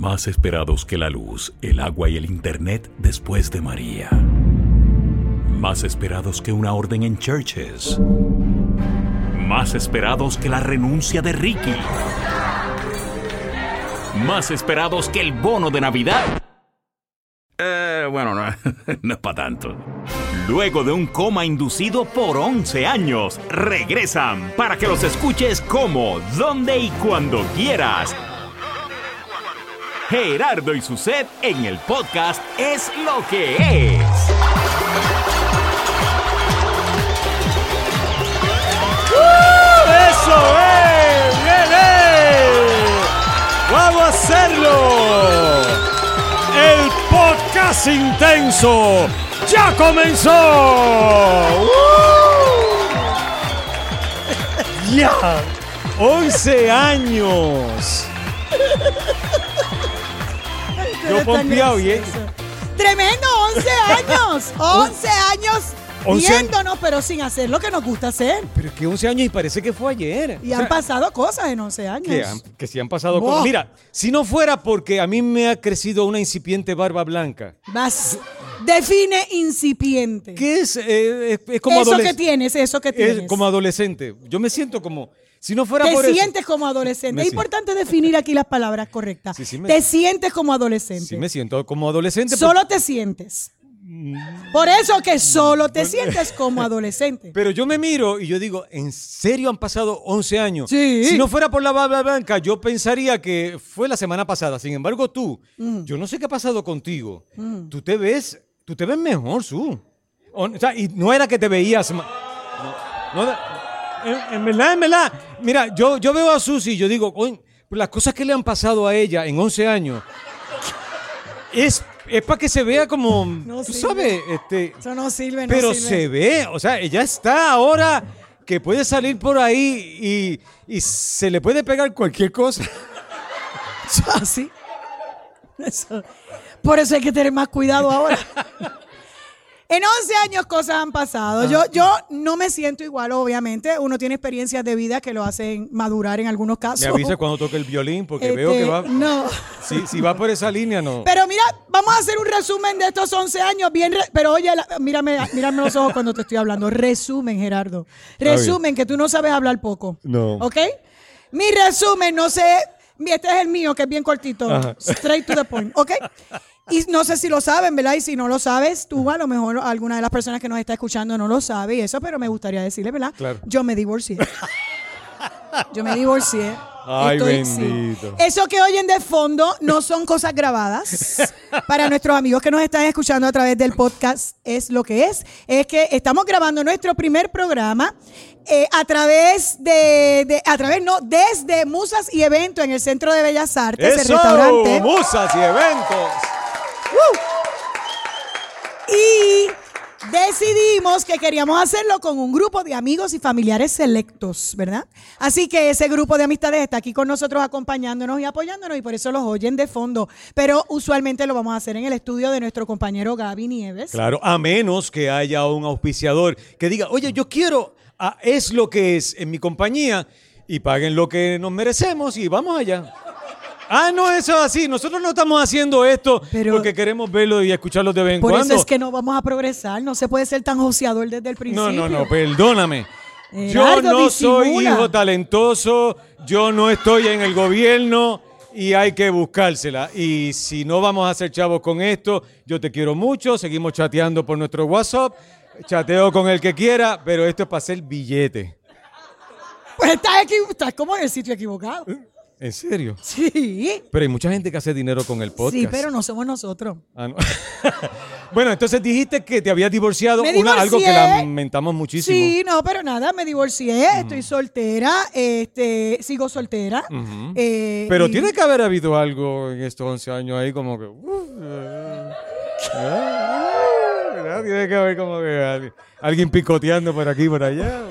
Más esperados que la luz, el agua y el internet después de María. Más esperados que una orden en churches. Más esperados que la renuncia de Ricky. Más esperados que el bono de Navidad. Eh, bueno, no, no es para tanto. Luego de un coma inducido por 11 años, regresan para que los escuches como, donde y cuando quieras. Gerardo y su set en el podcast es lo que es. ¡Eso es! ¡Bien, eh! ¡Vamos a hacerlo! El podcast intenso ya comenzó. ¡Uh! ¡Ya! 11 años. Yo pompeado bien. Tremendo, 11 años. 11 años 11 viéndonos, pero sin hacer lo que nos gusta hacer. Pero es que 11 años y parece que fue ayer. Y O han sea, pasado cosas en 11 años. que, han- que sí han pasado cosas. Mira, si no fuera porque a mí me ha crecido una incipiente barba blanca, Vas. Define incipiente. ¿qué es? Eh, es, es como eso que tienes, eso que es tienes. como adolescente. Yo me siento como, si no fuera te por sientes como adolescente. Es importante definir aquí las palabras correctas. Sí, sí me- te sientes como adolescente. sí me siento como adolescente. Solo te sientes. Por eso que solo te sientes como adolescente. Pero yo me miro y yo digo, ¿en serio han pasado 11 años? Sí. Si no fuera por la barba blanca, yo pensaría que fue la semana pasada. Sin embargo, tú, Mm. yo no sé qué ha pasado contigo. Tú te ves, tú te ves mejor, Su. O, sea, y no era que te veías... No, no, en, en verdad, en verdad. Mira, yo, yo veo a Susi y yo digo, "Coño, las cosas que le han pasado a ella en 11 años es, es para que se vea como, No tú sirve. sabes, este... Eso no sirve, no Pero sirve. se ve, o sea, ella está ahora que puede salir por ahí y, y se le puede pegar cualquier cosa. Así. Eso. Por eso hay que tener más cuidado ahora. En 11 años cosas han pasado. Yo, yo no me siento igual, obviamente. Uno tiene experiencias de vida que lo hacen madurar en algunos casos. Me avisa cuando toque el violín porque Este, veo que va. No. Si, si va por esa línea, no. Pero mira, vamos a hacer un resumen de estos 11 años. Bien, re- pero oye, la- mírame, mírame los ojos cuando te estoy hablando. Resumen, Gerardo. Resumen, que tú no sabes hablar poco. No. ¿Ok? Mi resumen, no sé. Este es el mío, que es bien cortito. Ajá. Straight to the point. ¿Ok? Y no sé si lo saben, ¿verdad? Y si no lo sabes, tú a lo mejor alguna de las personas que nos está escuchando no lo sabe y eso, pero me gustaría decirle, ¿verdad? Claro. Yo me divorcié. Yo me divorcié. Ay, sí. bendito. Eso que oyen de fondo no son cosas grabadas. Para nuestros amigos que nos están escuchando a través del podcast, es lo que es. Es que estamos grabando nuestro primer programa eh, a través de, de- a través, no, desde Musas y Evento en el Centro de Bellas Artes, el restaurante. Musas y eventos. Y decidimos que queríamos hacerlo con un grupo de amigos y familiares selectos, ¿verdad? Así que ese grupo de amistades está aquí con nosotros acompañándonos y apoyándonos y por eso los oyen de fondo. Pero usualmente lo vamos a hacer en el estudio de nuestro compañero Gaby Nieves. Claro, a menos que haya un auspiciador que diga, oye, yo quiero, a es lo que es en mi compañía y paguen lo que nos merecemos y vamos allá. Ah, no, eso es así. Nosotros no estamos haciendo esto Pero- porque queremos verlo y escucharlo de vez en Por cuando. eso es que no vamos a progresar, no se puede ser tan joseador desde el principio. No, no, no, perdóname. Yo no soy hijo talentoso, yo no estoy en el gobierno y hay que buscársela. Y si no vamos a hacer chavos con esto, yo te quiero mucho, seguimos chateando por nuestro WhatsApp, chateo con el que quiera, pero esto es para hacer billete. Pues estás, estás como en el sitio equivocado. ¿En serio? Sí. Pero hay mucha gente que hace dinero con el podcast. Sí, pero no somos nosotros. Ah, no. bueno, entonces dijiste que te habías divorciado, Me una, algo que lamentamos muchísimo. Sí, no, pero nada, me divorcié, estoy soltera, este, sigo soltera. Eh, Pero y- tiene que haber habido algo en estos 11 años ahí como que... uh. Tiene que haber como que alguien, alguien picoteando por aquí y por allá.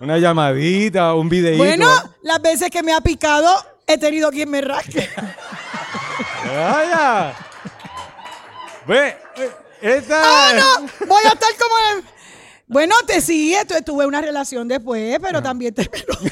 Una llamadita, un videíto. Bueno, las veces que me ha picado, he tenido quien me rasque. ¡Vaya! Ve, eh, esta... ¡Ah, no! Voy a estar como... en- Bueno, te sigue, tu- tuve una relación después, pero también terminó.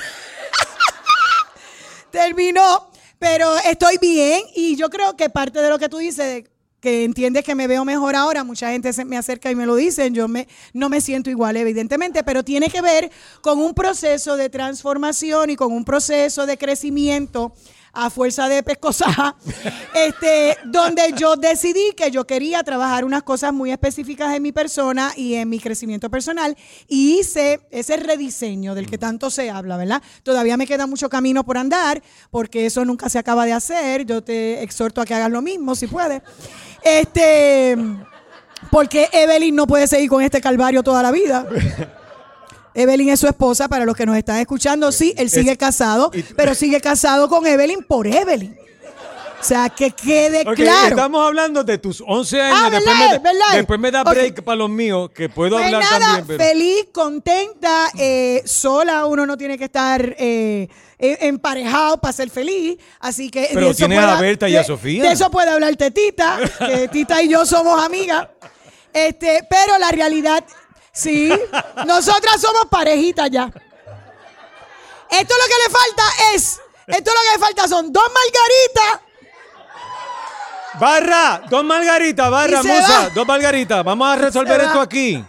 terminó Pero estoy bien y yo creo que parte de lo que tú dices, que entiendes que me veo mejor ahora, mucha gente se me acerca y me lo dicen, yo me, no me siento igual, evidentemente, pero tiene que ver con un proceso de transformación y con un proceso de crecimiento a fuerza de pescosa, este, donde yo decidí que yo quería trabajar unas cosas muy específicas en mi persona y en mi crecimiento personal y hice ese rediseño del que tanto se habla, ¿verdad? Todavía me queda mucho camino por andar porque eso nunca se acaba de hacer. Yo te exhorto a que hagas lo mismo si puedes. Este, porque Evelyn no puede seguir con este calvario toda la vida. Evelyn es su esposa, para los que nos están escuchando. Sí, él sigue casado, pero sigue casado con Evelyn por Evelyn. O sea, que quede claro. Estamos hablando de tus 11 años. Ah, después, me, ¿verdad? después me da break para los míos, que puedo Pues hablar nada, también. Pero... feliz, contenta, eh, sola, uno no tiene que estar eh, eh, emparejado para ser feliz, así que... Pero de eso tienes puede- a Berta y a Sofía. De eso puede hablarte Tita, que Tita y yo somos amigas, este, pero la realidad, sí, nosotras somos parejitas ya. Esto lo que le falta es, esto lo que le falta son dos margaritas Barra, dos margaritas, barra, Y se musa, va. dos margaritas. Vamos a resolver esto aquí.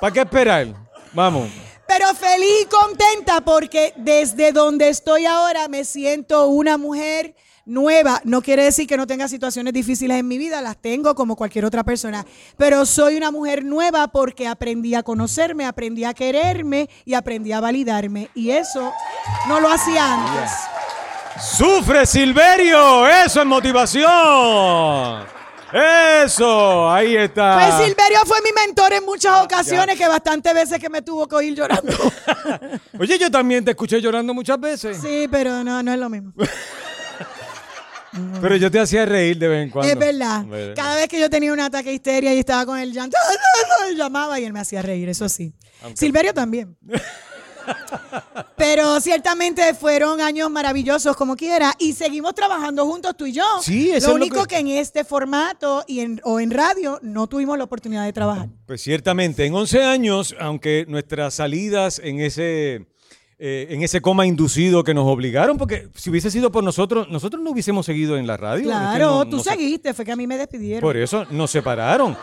¿Para qué esperar? Vamos. Pero feliz y contenta porque desde donde estoy ahora me siento una mujer nueva. No quiere decir que no tenga situaciones difíciles en mi vida, las tengo como cualquier otra persona. Pero soy una mujer nueva porque aprendí a conocerme, aprendí a quererme y aprendí a validarme. Y eso no lo hacía antes. ¡Sufre, Silverio! ¡Eso es motivación! ¡Eso! Ahí está. Pues Silverio fue mi mentor en muchas ocasiones, que bastantes veces que me tuvo que oír llorando. Oye, yo también te escuché llorando muchas veces. Sí, pero no, no es lo mismo. Pero yo te hacía reír de vez en cuando. Es verdad. Cada vez que yo tenía un ataque de histeria y estaba con el llanto, llamaba y él me hacía reír, eso sí. Silverio también. Pero ciertamente fueron años maravillosos como quiera y seguimos trabajando juntos tú y yo. Sí, eso Lo es lo único que- que... en este formato y en, o en radio no tuvimos la oportunidad de trabajar. Pues ciertamente, en 11 años, aunque nuestras salidas en ese, eh, en ese coma inducido que nos obligaron, porque si hubiese sido por nosotros, nosotros no hubiésemos seguido en la radio. Claro, no- tú no seguiste, fue que a mí me despidieron. Por eso nos separaron.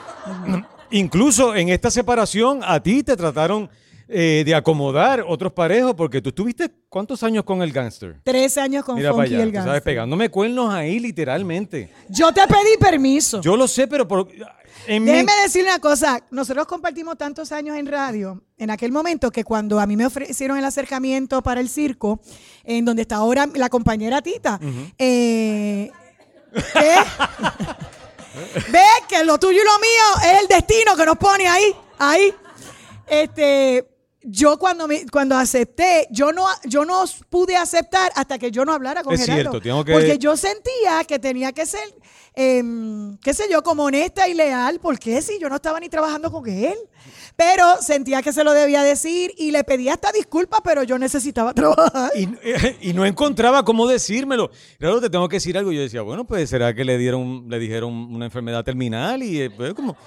Incluso en esta separación a ti te trataron eh, de acomodar otros parejos, porque tú estuviste cuántos años con el gángster. Tres años con Mira para Funky y allá, el tú sabes, Gangster. pegándome cuernos ahí literalmente. Yo te pedí permiso. Yo lo sé, pero por, en mi- Déjeme decir una cosa, nosotros compartimos tantos años en radio, en aquel momento que cuando a mí me ofrecieron el acercamiento para el circo, en donde está ahora la compañera Tita, eh, ¿qué? ve que lo tuyo y lo mío es el destino que nos pone ahí, ahí. Este, yo cuando me, cuando acepté, yo no, yo no pude aceptar hasta que yo no hablara con Es Gerardo. cierto, tengo que- Porque yo sentía que tenía que ser, em, qué sé yo, como honesta y leal, porque si yo no estaba ni trabajando con él. Pero sentía que se lo debía decir y le pedía hasta disculpas, pero yo necesitaba trabajar. Y, y no encontraba cómo decírmelo. Claro, te tengo que decir algo. Yo decía, bueno, pues será que le dieron, le dijeron una enfermedad terminal y eh, pues, como.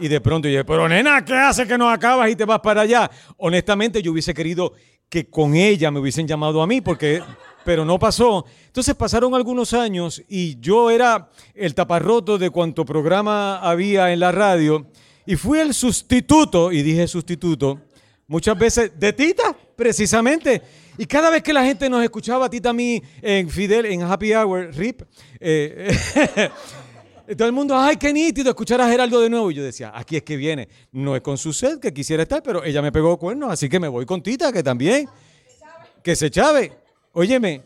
Y de pronto dije, pero nena, ¿qué hace que no acabas y te vas para allá? Honestamente, yo hubiese querido que con ella me hubiesen llamado a mí, porque, pero no pasó. Entonces pasaron algunos años y yo era el taparroto de cuanto programa había en la radio y fui el sustituto, y dije sustituto, muchas veces de Tita, precisamente. Y cada vez que la gente nos escuchaba Tita a mí en Fidel, en Happy Hour, RIP, eh, todo el mundo, ay, qué nítido escuchar a Geraldo de nuevo. Y yo decía, aquí es que viene. No es con su sed que quisiera estar, pero ella me pegó cuernos, así que me voy con Tita, que también. Que se chave. Óyeme,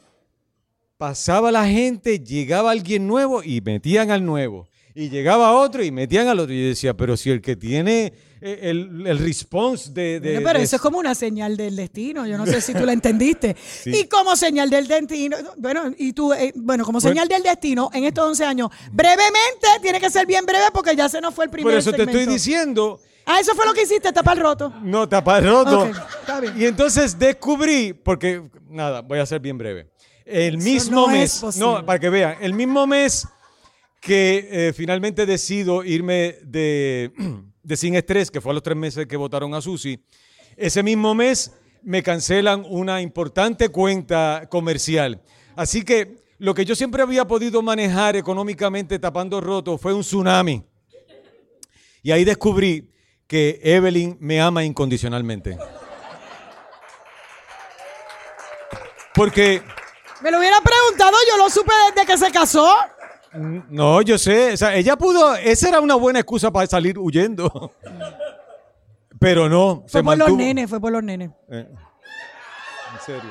pasaba la gente, llegaba alguien nuevo y metían al nuevo. Y llegaba otro y metían al otro. Y yo decía, pero si el que tiene eh, el, el response de... de- Bueno, pero de- eso es como una señal del destino. Yo no sé si tú la entendiste. Y como señal del destino, bueno, y tú, eh, bueno, como señal del destino, en estos 11 años, brevemente, tiene que ser bien breve porque ya se nos fue el primer Por eso te estoy diciendo, Ah, eso fue lo que hiciste, tapar roto. no tapar roto. Está bien. Y entonces descubrí, porque, nada, voy a ser bien breve. El mismo no mes, no, para que vean, el mismo mes que eh, finalmente decido irme de, de Sin Estrés, que fue a los tres meses que votaron a Susi, ese mismo mes me cancelan una importante cuenta comercial. Así que lo que yo siempre había podido manejar económicamente tapando roto fue un tsunami. Y ahí descubrí que Evelyn me ama incondicionalmente. Porque, Me lo hubiera preguntado, yo lo supe desde que se casó. No, yo sé, o sea, ella pudo, esa era una buena excusa para salir huyendo. Pero no, Fue se por los nenes, fue por los nenes. Eh, en serio.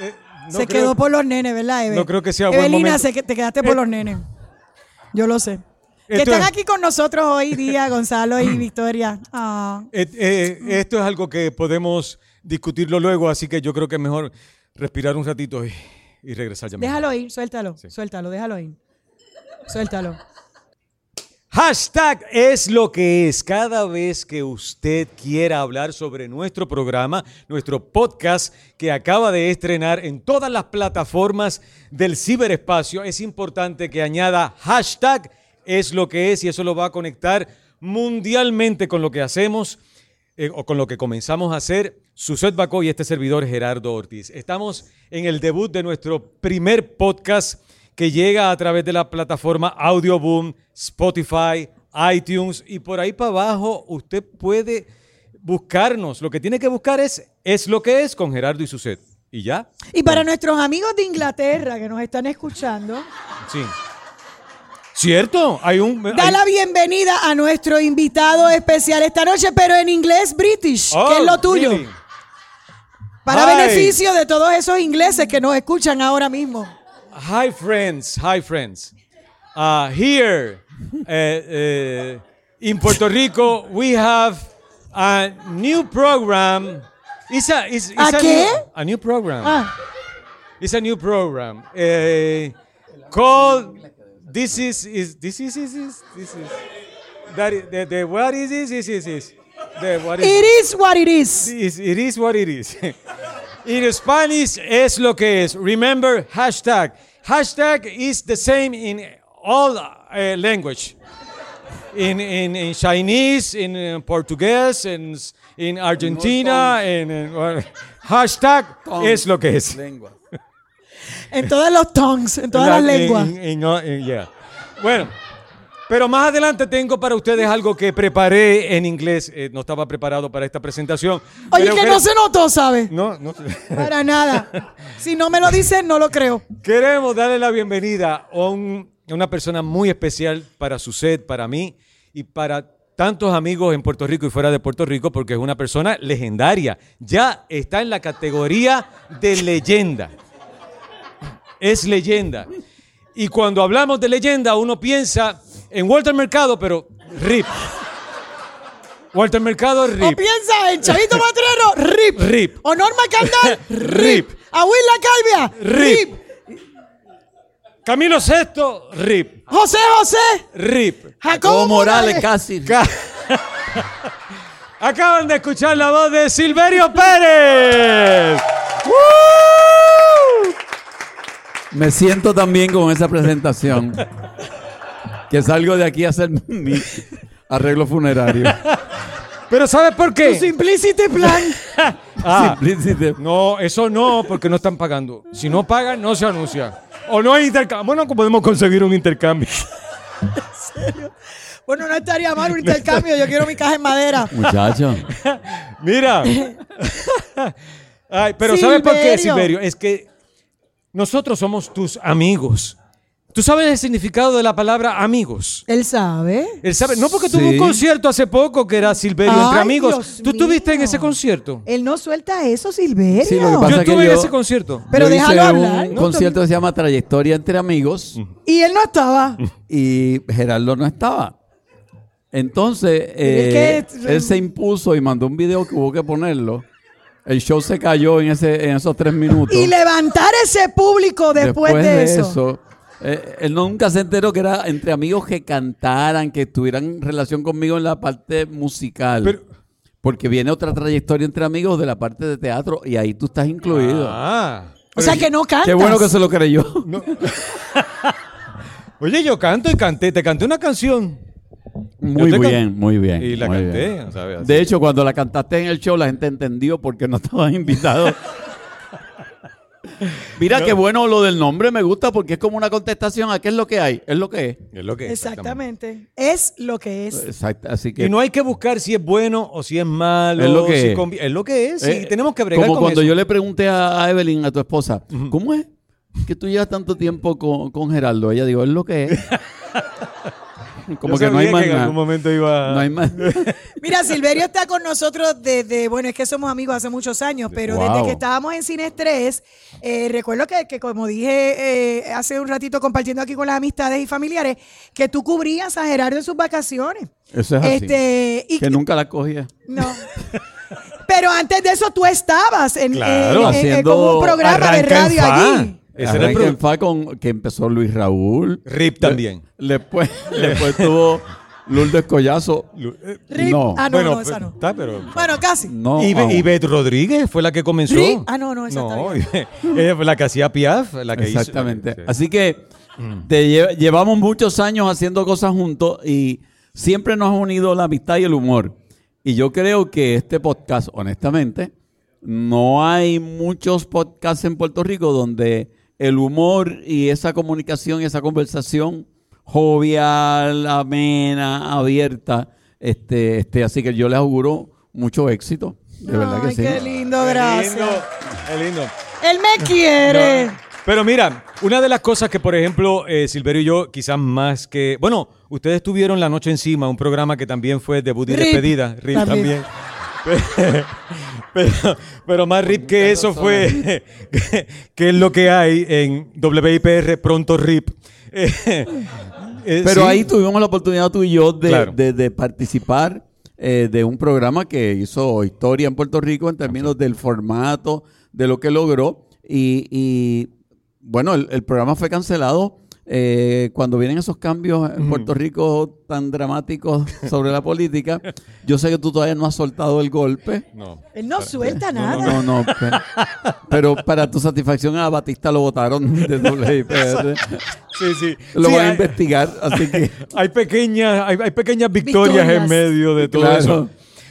Eh, no se creo- quedó por los nenes, ¿verdad, Eve? No creo que sea buen Evelina, momento. se que- te quedaste por Eh, los nenes. Yo lo sé. Que están es- aquí con nosotros hoy día, Gonzalo y Victoria. Ah. Esto es algo que podemos discutirlo luego, así que yo creo que es mejor respirar un ratito y, y regresar ya. Déjalo ir, suéltalo, suéltalo, déjalo ir. Suéltalo. Hashtag es lo que es. Cada vez que usted quiera hablar sobre nuestro programa, nuestro podcast que acaba de estrenar en todas las plataformas del ciberespacio, es importante que añada hashtag es lo que es y eso lo va a conectar mundialmente con lo que hacemos eh, o con lo que comenzamos a hacer. Suset Bacó y este servidor Gerardo Ortiz. Estamos en el debut de nuestro primer podcast que llega a través de la plataforma Audioboom, Spotify, iTunes y por ahí para abajo usted puede buscarnos. Lo que tiene que buscar es es lo que es con Gerardo y Suset. ¿Y ya? Y para nuestros amigos de Inglaterra que nos están escuchando, Sí. ¿Cierto? Hay un... da la bienvenida a nuestro invitado especial esta noche, pero en inglés british, Oh, que es lo tuyo. really? Para beneficio de todos esos ingleses que nos escuchan ahora mismo. Hi, friends. Hi, friends. Uh, here uh, uh, in Puerto Rico, we have a new program. It's a, it's, it's ¿A a? New, a new program. Ah, It's a new program uh, called. This is is this is is is this is that is, the, the what is this is is is the what is it is what it is. is- it is what it is. In Spanish es lo que es. Remember hashtag. Hashtag is the same in all uh, language. In, in, in Chinese, in, uh, Portuguese, in, in Argentina, in, in- well, hashtag es lo que es. Lengua. En todos los tongues, en todas La- las lenguas. en- en- en- en- yeah. Bueno, pero más adelante tengo para ustedes algo que preparé en inglés. Eh, no estaba preparado para esta presentación. Oye, que no se notó, ¿sabes? No, no. Para nada. Si no me lo dicen, no lo creo. Queremos darle la bienvenida a, un- a una persona muy especial para su set, para mí y para tantos amigos en Puerto Rico y fuera de Puerto Rico, porque es una persona legendaria. Ya está en la categoría de leyenda. Es leyenda. Y cuando hablamos de leyenda, uno piensa en Walter Mercado, pero RIP. Walter Mercado, O RIP. piensa en Chavito Matrero, RIP. Rip. O Norma Candal, RIP. Rip. A Willa Calvia, Rip. RIP. Camilo Sexto, RIP. José José, RIP. Jacobo Como Morales Morales. casi. Ca- Acaban de escuchar la voz de Silverio Pérez. ¡Woo! Me siento también con esa presentación. que salgo de aquí a hacer mi arreglo funerario. Pero ¿sabes por Tu qué? Simplicity Plan. Ah, Simplicity. no, eso no, porque no están pagando. Si no pagan, no se anuncia. O no hay intercambio. Bueno, podemos conseguir un intercambio. Bueno, no estaría mal un intercambio. Yo quiero mi caja en madera. Muchacho. Mira. Ay, pero ¿sabes por qué. Silverio? Es que nosotros somos tus amigos. ¿Tú sabes el significado de la palabra amigos? Él sabe. Él sabe, no porque tuvo un concierto hace poco que era Silverio entre amigos. Dios ¿Tú estuviste en ese concierto? Él no suelta eso, Silverio. Sí, lo que pasa Yo es que estuve en yo- ese concierto. Pero Yo déjalo hice hablar. un No, concierto que se llama Trayectoria entre Amigos Y él no estaba. y Gerardo no estaba. Entonces, eh, es que- él se impuso y mandó un video que hubo que ponerlo. El show se cayó en, ese, en esos tres minutos. Y levantar ese público después, de, eso. Eh, él nunca se enteró que era entre amigos que cantaran, que tuvieran relación conmigo en la parte musical. Pero- Porque viene otra trayectoria entre amigos de la parte de teatro y ahí tú estás incluido. Ah. O sea que no cantas. Qué bueno que se lo creyó. Oye, yo canto y canté. Te canté una canción. Muy bien, muy bien. Y la canté, bien. ¿sabes? De hecho, cuando la cantaste en el show, la gente entendió porque no estabas invitado. Mira qué bueno lo del nombre, me gusta porque es como una contestación a qué es lo que hay, es lo que es. Es lo que es. Exactamente. Es lo que es. Exacto, así que Y no hay que buscar si es bueno o si es malo. Es lo que si es. convi- es lo que es. Eh, y tenemos que bregar Como con cuando eso. yo le pregunté a, a Evelyn, a tu esposa, ¿cómo es que tú llevas tanto tiempo con, con Geraldo? Ella dijo, es lo que es. como Yo que no hay más en nada. algún momento iba... No hay más. Mira, Silverio está con nosotros desde, bueno, es que somos amigos hace muchos años, pero Wow. desde que estábamos en Cine Estrés, eh, recuerdo que, que como dije eh, hace un ratito compartiendo aquí con las amistades y familiares, que tú cubrías a Gerardo en sus vacaciones. Eso es así. Este, y, que nunca la cogía. No. Pero antes de eso tú estabas en, Claro, en- en- en- un programa de en radio allí. Ese era el en Fa con que empezó Luis Raúl. Rip también. Después, después tuvo Lourdes Collazo. Rip. No. Ah, no, bueno, no, esa pues, no. está, pero... Bueno, casi. No. Y, ah, y Beth Rodríguez fue la que comenzó. Rip. Ah, no, no, esa No, está ella fue la que hacía Piaf, la que hizo- Exactamente. Sí. Así que te lle- llevamos muchos años haciendo cosas juntos y siempre nos ha unido la amistad y el humor. Y yo creo que este podcast, honestamente, no hay muchos podcasts en Puerto Rico donde el humor y esa comunicación y esa conversación jovial, amena, abierta, este, este, así que yo les auguro mucho éxito. De verdad Ay, que sí. qué lindo, Qué gracias. lindo, qué lindo. Él me quiere. No, Pero mira, una de las cosas que, por ejemplo, eh, Silverio y yo, quizás más que. Bueno, ustedes tuvieron La Noche Encima, un programa que también fue debut y Rip. despedida. Rip También. también. pero, pero más Rip que eso fue. que, que es lo que hay en WIPR Pronto Rip. Eh, eh, Pero sí. ahí tuvimos la oportunidad tú y yo de, Claro. de- de participar eh, de un programa que hizo historia en Puerto Rico en términos del formato, de lo que logró. Y, y, bueno, el, el programa fue cancelado eh, cuando vienen esos cambios en Puerto Rico tan dramáticos sobre la política. Yo sé que tú todavía no has soltado el golpe. No. Él no suelta nada. no, no. Pero, pero para tu satisfacción a Batista lo votaron de WIPR. Sí, sí. Lo Sí, van a investigar, así que... hay pequeñas, hay, hay pequeñas victorias, Victorias. en medio de todo Claro. eso.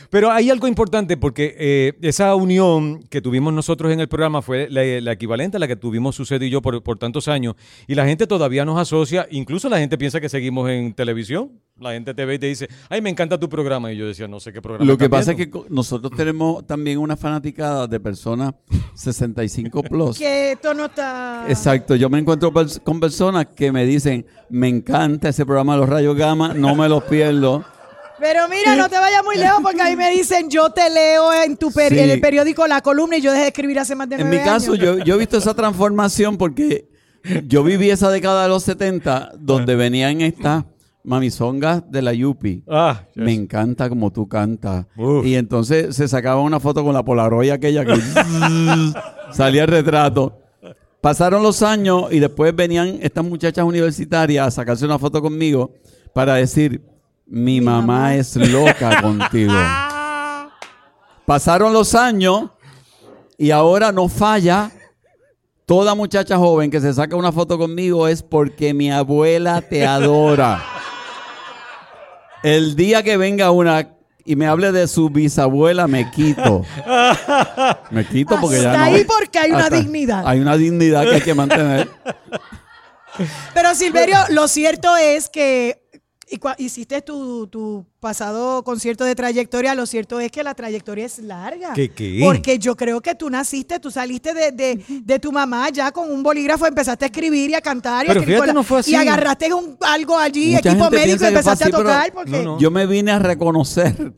Pero hay algo importante porque eh, esa unión que tuvimos nosotros en el programa fue la, la equivalente a la que tuvimos Suced y yo por, por tantos años. Y la gente todavía nos asocia, incluso la gente piensa que seguimos en televisión. La gente te ve y te dice, ay, me encanta tu programa. Y yo decía, no sé qué programa. Lo que pasa es viendo". que nosotros tenemos también una fanaticada de personas 65 plus. Que esto no está. Exacto, yo me encuentro con personas que me dicen, me encanta ese programa de los rayos gamma, no me los pierdo. Pero mira, no te vayas muy lejos porque ahí me dicen, yo te leo en tu peri- Sí. en el periódico La Columna y yo dejé de escribir hace más de En nueve mi caso, años. yo, yo he visto esa transformación porque yo viví esa década de los 70 donde venían estas mamizongas de la Yupi. Ah, yes. Me encanta como tú cantas. Uf. Y entonces se sacaba una foto con la Polaroid aquella que salía el retrato. Pasaron los años y después venían estas muchachas universitarias a sacarse una foto conmigo para decir, mi, mamá, mamá. es loca contigo. Pasaron los años y ahora no falla. Toda muchacha joven que se saca una foto conmigo es porque mi abuela te adora. El día que venga una y me hable de su bisabuela, me quito. Me quito porque ya no. ahí porque hay una dignidad. Hay una dignidad que hay que mantener. Pero Silverio, lo cierto es que y hiciste tu, tu pasado concierto de trayectoria, lo cierto es que la trayectoria es larga. ¿Qué, qué? Porque yo creo que tú naciste, tú saliste de, de- de tu mamá ya con un bolígrafo, empezaste a escribir y a cantar y a Pero fíjate, con la- no fue así. Y agarraste un- algo allí, Mucha equipo médico, y empezaste así, a tocar porque no, no. Yo me vine a reconocer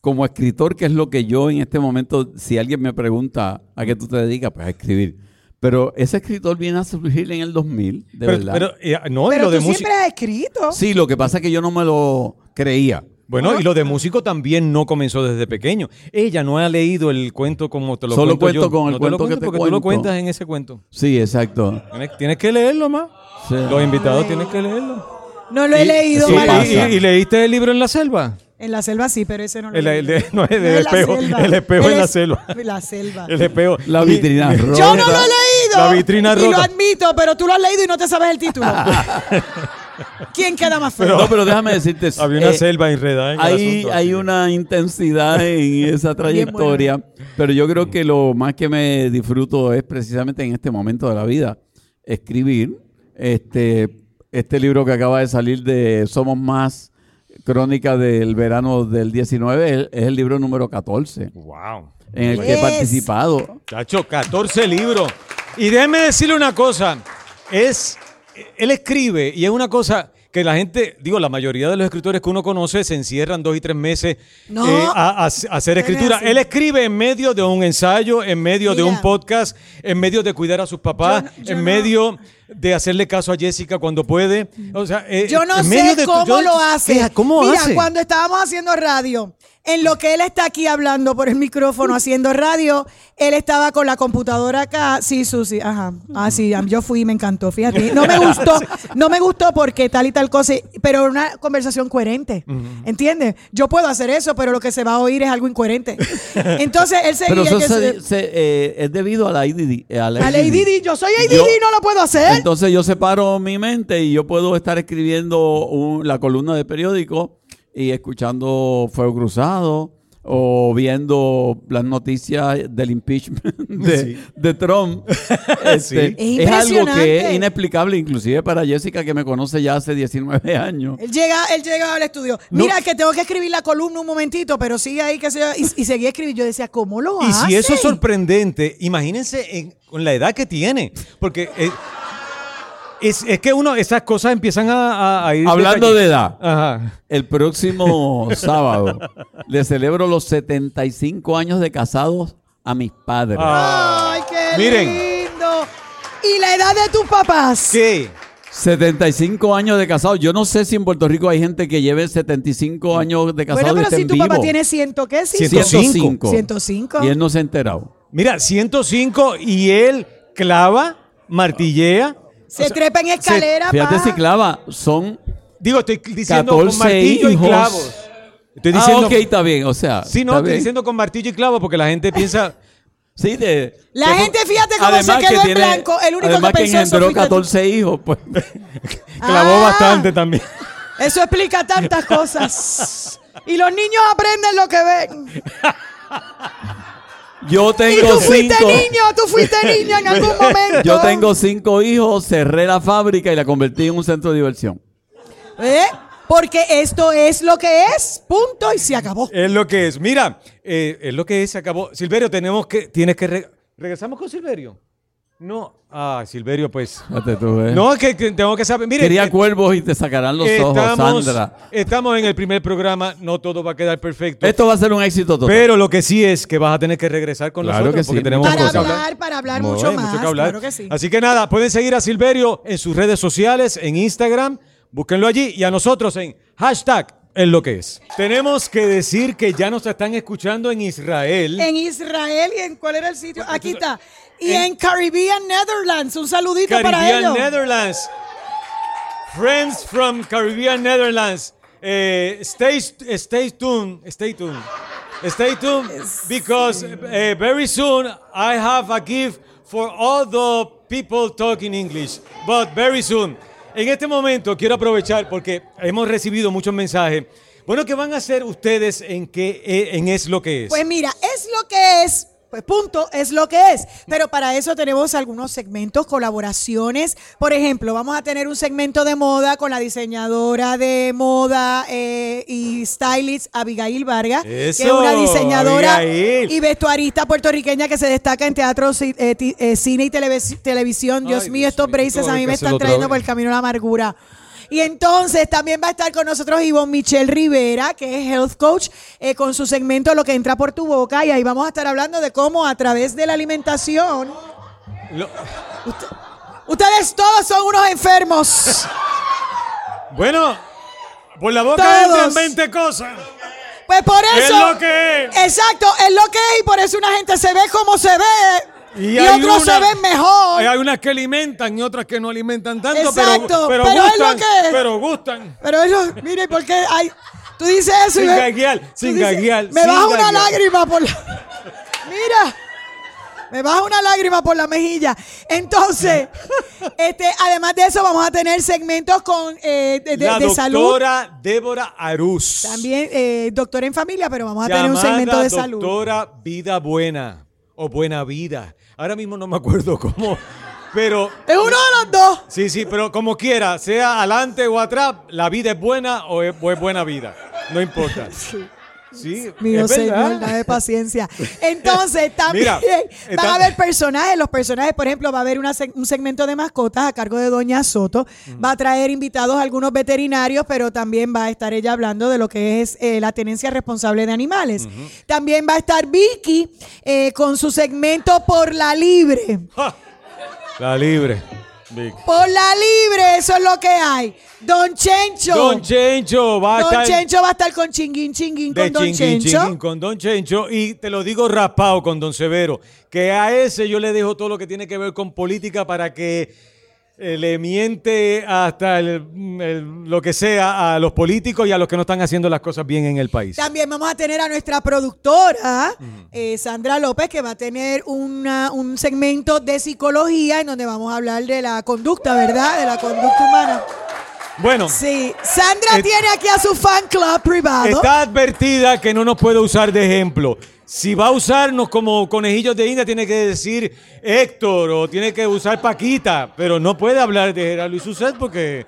como escritor, que es lo que yo en este momento, si alguien me pregunta a qué tú te dedicas, pues a escribir. Pero ese escritor viene a surgir en el 2000, de pero, verdad. pero, eh, no, y Pero lo de tú música. siempre has escrito. sí, lo que pasa es que yo no me lo creía. Bueno, y lo de músico también no comenzó desde pequeño. Ella no ha leído el cuento como te lo Solo cuento, cuento yo. con el no te lo cuento que cuento te porque tú lo cuento. cuentas en ese cuento. Sí, exacto. Tienes, tienes que leerlo más. Sí. Los invitados tienen que leerlo. No lo he Y- leído, y- y, y leíste el libro en la selva? En la selva sí, pero ese no lo El- he el leído. de- no, el No espejo, el espejo en la selva. La selva. El espejo. La Y- vitrina rota. Yo no lo he leído. La vitrina Y lo admito, pero tú lo has leído y no te sabes el título. ¿Quién queda más feo? No, pero déjame decirte. Había una eh, selva enredada en el hay, asunto, hay una intensidad en esa trayectoria. Pero yo creo que lo más que me disfruto es precisamente en este momento de la vida escribir. Este, este libro que acaba de salir de Somos Más, crónica del verano del 19, es, el libro número 14 Wow. en el que he participado. Chacho, 14 libros. Y déjeme decirle una cosa. Es, él escribe y es una cosa que la gente, digo, la mayoría de los escritores que uno conoce se encierran dos y tres meses No. eh, a, a- a hacer escritura. Él escribe en medio de un ensayo, en medio de un podcast, en medio de cuidar a sus papás, Yo no- yo en no- medio de hacerle caso a Jessica cuando puede. O sea, eh, Yo no en sé medio de- cómo yo- lo hace. ¿Cómo Mira, hace? cuando estábamos haciendo radio, en lo que él está aquí hablando por el micrófono haciendo radio, él estaba con la computadora acá. Sí, Susi, ajá. Ah, sí, yo fui y me encantó, fíjate. No me gustó, no me gustó porque tal y tal cosa, pero una conversación coherente. ¿Entiendes? Yo puedo hacer eso, pero lo que se va a oír es algo incoherente. Entonces él seguía Pero eso que se- se- se- eh, es debido a la IDD. A la a Lady Di, yo soy ADD, Yo- no lo puedo hacer. Entonces yo separo mi mente y yo puedo estar escribiendo un- la columna de periódico y escuchando Fuego Cruzado o viendo las noticias del impeachment de, Sí. de Trump. Este, Es es algo que es inexplicable, inclusive para Jessica que me conoce ya hace 19 años. Él llega, él llega al estudio. No. Mira, que tengo que escribir la columna un momentito, pero sigue ahí, que se y, y seguía escribiendo. Yo decía, ¿cómo lo Y hace? si eso es sorprendente, imagínense en- con la edad que tiene. Porque eh, es, es que uno, esas cosas empiezan a, a- a ir. Hablando de edad, Ajá. el próximo sábado le celebro los 75 años de casados a mis padres. Ah. ¡Ay, qué Miren. lindo! ¿Y la edad de tus papás? ¿Qué? 75 años de casado. Yo no sé si en Puerto Rico hay gente que lleve 75 años de casado Bueno, y pero si en tu vivo. papá tiene ciento, ¿qué? Sí, 105. 105. Y él no se ha enterado. Mira, 105 y él clava, martillea. Se trepa en escalera, Fíjate pa. si clava, son... Digo, estoy diciendo 14 con martillo hijos. y clavos. Estoy Ah, diciendo. ok, está bien, o sea... Sí, no, estoy bien. diciendo con martillo y clavo porque la gente piensa. Sí, de... La que gente, fíjate cómo se quedó que en tiene- blanco. El único además que que pensó engendró fuiste tú. 14 hijos, pues... Clavó Ah. bastante también. Eso explica tantas cosas. Y los niños aprenden lo que ven. Yo Y tengo tú fuiste cinco... niño, tú fuiste niño en algún momento. Yo tengo cinco hijos, cerré la fábrica y la convertí en un centro de diversión. ¿Eh? Porque esto es lo que es, punto, y se acabó. Es lo que es. Mira, eh, es lo que es, se acabó. Silverio, tenemos que, tienes que... re- ¿Regresamos con Silverio? No. Ah, Silverio, pues... Tú, ¿eh? No, es que, que tengo que saber. Mire, Quería eh, cuervos y te sacarán los ojos, Sandra. estamos en el primer programa, no todo va a quedar perfecto. Esto va a ser un éxito total. pero lo que sí es que vas a tener que regresar con Claro nosotros que porque sí. tenemos Para cosas que hablar, para hablar No, mucho más. que hablar. Claro que sí. Así que nada, pueden seguir a Silverio en sus redes sociales, en Instagram, búsquenlo allí y a nosotros en hashtag es lo que es. Tenemos que decir que ya nos están escuchando en Israel. En Israel y en cuál era el sitio. Aquí está. Y En- en, Caribbean Netherlands. Un saludito para Caribbean ellos. Netherlands. Friends from Caribbean Netherlands. Eh, stay, stay tuned. Stay tuned. Stay tuned because eh, very soon I have a gift for all the people talking English. But very soon. En este momento quiero aprovechar porque hemos recibido muchos mensajes. Bueno, ¿qué van a hacer ustedes en qué eh, en es lo que es? Pues mira, es lo que es. Pues punto, es lo que es. Pero para eso tenemos algunos segmentos, colaboraciones. Por ejemplo, vamos a tener un segmento de moda con la diseñadora de moda eh, y stylist Abigail Vargas, que es una diseñadora Abigail. y vestuarista puertorriqueña que se destaca en teatro, eh, eh, cine y televis- televisión. Dios Ay, mío, Dios estos braces a mí me están trayendo por el camino a la amargura. Y entonces también va a estar con nosotros Ivonne Michelle Rivera, que es health coach, eh, con su segmento Lo que entra por tu boca. Y ahí vamos a estar hablando de cómo a través de la alimentación. Lo- Ustedes todos son unos enfermos. bueno, por la boca entran 20 cosas. Pues por Es eso. lo que es. Exacto, es lo que es. Y por eso una gente se ve como se ve. Y, hay otros una- se ven mejor. Hay unas que alimentan y otras que no alimentan tanto, Exacto, pero, pero, pero es lo que es. Pero gustan. Pero eso, mire, porque hay. Tú dices eso y Sin me- gaguear, tú sin dices, gaguear, Me sin baja una gaguear. lágrima por la. Mira. Me baja una lágrima por la mejilla. Entonces, este, además de eso, vamos a tener segmentos con eh, de, la de salud. doctora Débora Arús. También eh, doctora en familia, pero vamos a tener un segmento de salud. doctora Vida Buena o Buena Vida. Ahora mismo no me acuerdo cómo, pero Es uno de los dos. sí, sí, pero como quiera, sea adelante o atrás, la vida es buena o es, o es buena vida. No importa. Sí, Mío es verdad. señor, dame paciencia. Entonces, también Mira, van a haber personajes. Los personajes, por ejemplo, va a haber una un segmento de mascotas a cargo de Doña Soto. Va a traer invitados algunos veterinarios, pero también va a estar ella hablando de lo que es eh, la tenencia responsable de animales. También va a estar Vicky eh, con su segmento Por la Libre. Ja, La libre. Vic. Por la Libre, eso es lo que hay. Don Chencho. Don Chencho va a Don estar Chencho va a estar con Chinguín Chinguín de con Don chinguín, Chencho. chinguín con Don Chencho y te lo digo raspado con Don Severo, que a ese yo le dejo todo lo que tiene que ver con política para que eh, le miente hasta el- el- lo que sea a los políticos y a los que no están haciendo las cosas bien en el país. También vamos a tener a nuestra productora, eh, Sandra López, que va a tener una- un segmento de psicología en donde vamos a hablar de la conducta, ¿verdad? De la conducta humana. Bueno, Sí, Sandra Et- tiene aquí a su fan club privado. está advertida que no nos puede usar de ejemplo. Si va a usarnos como conejillos de India, tiene que decir Héctor o tiene que usar Paquita, pero no puede hablar de Gerardo y Suset porque...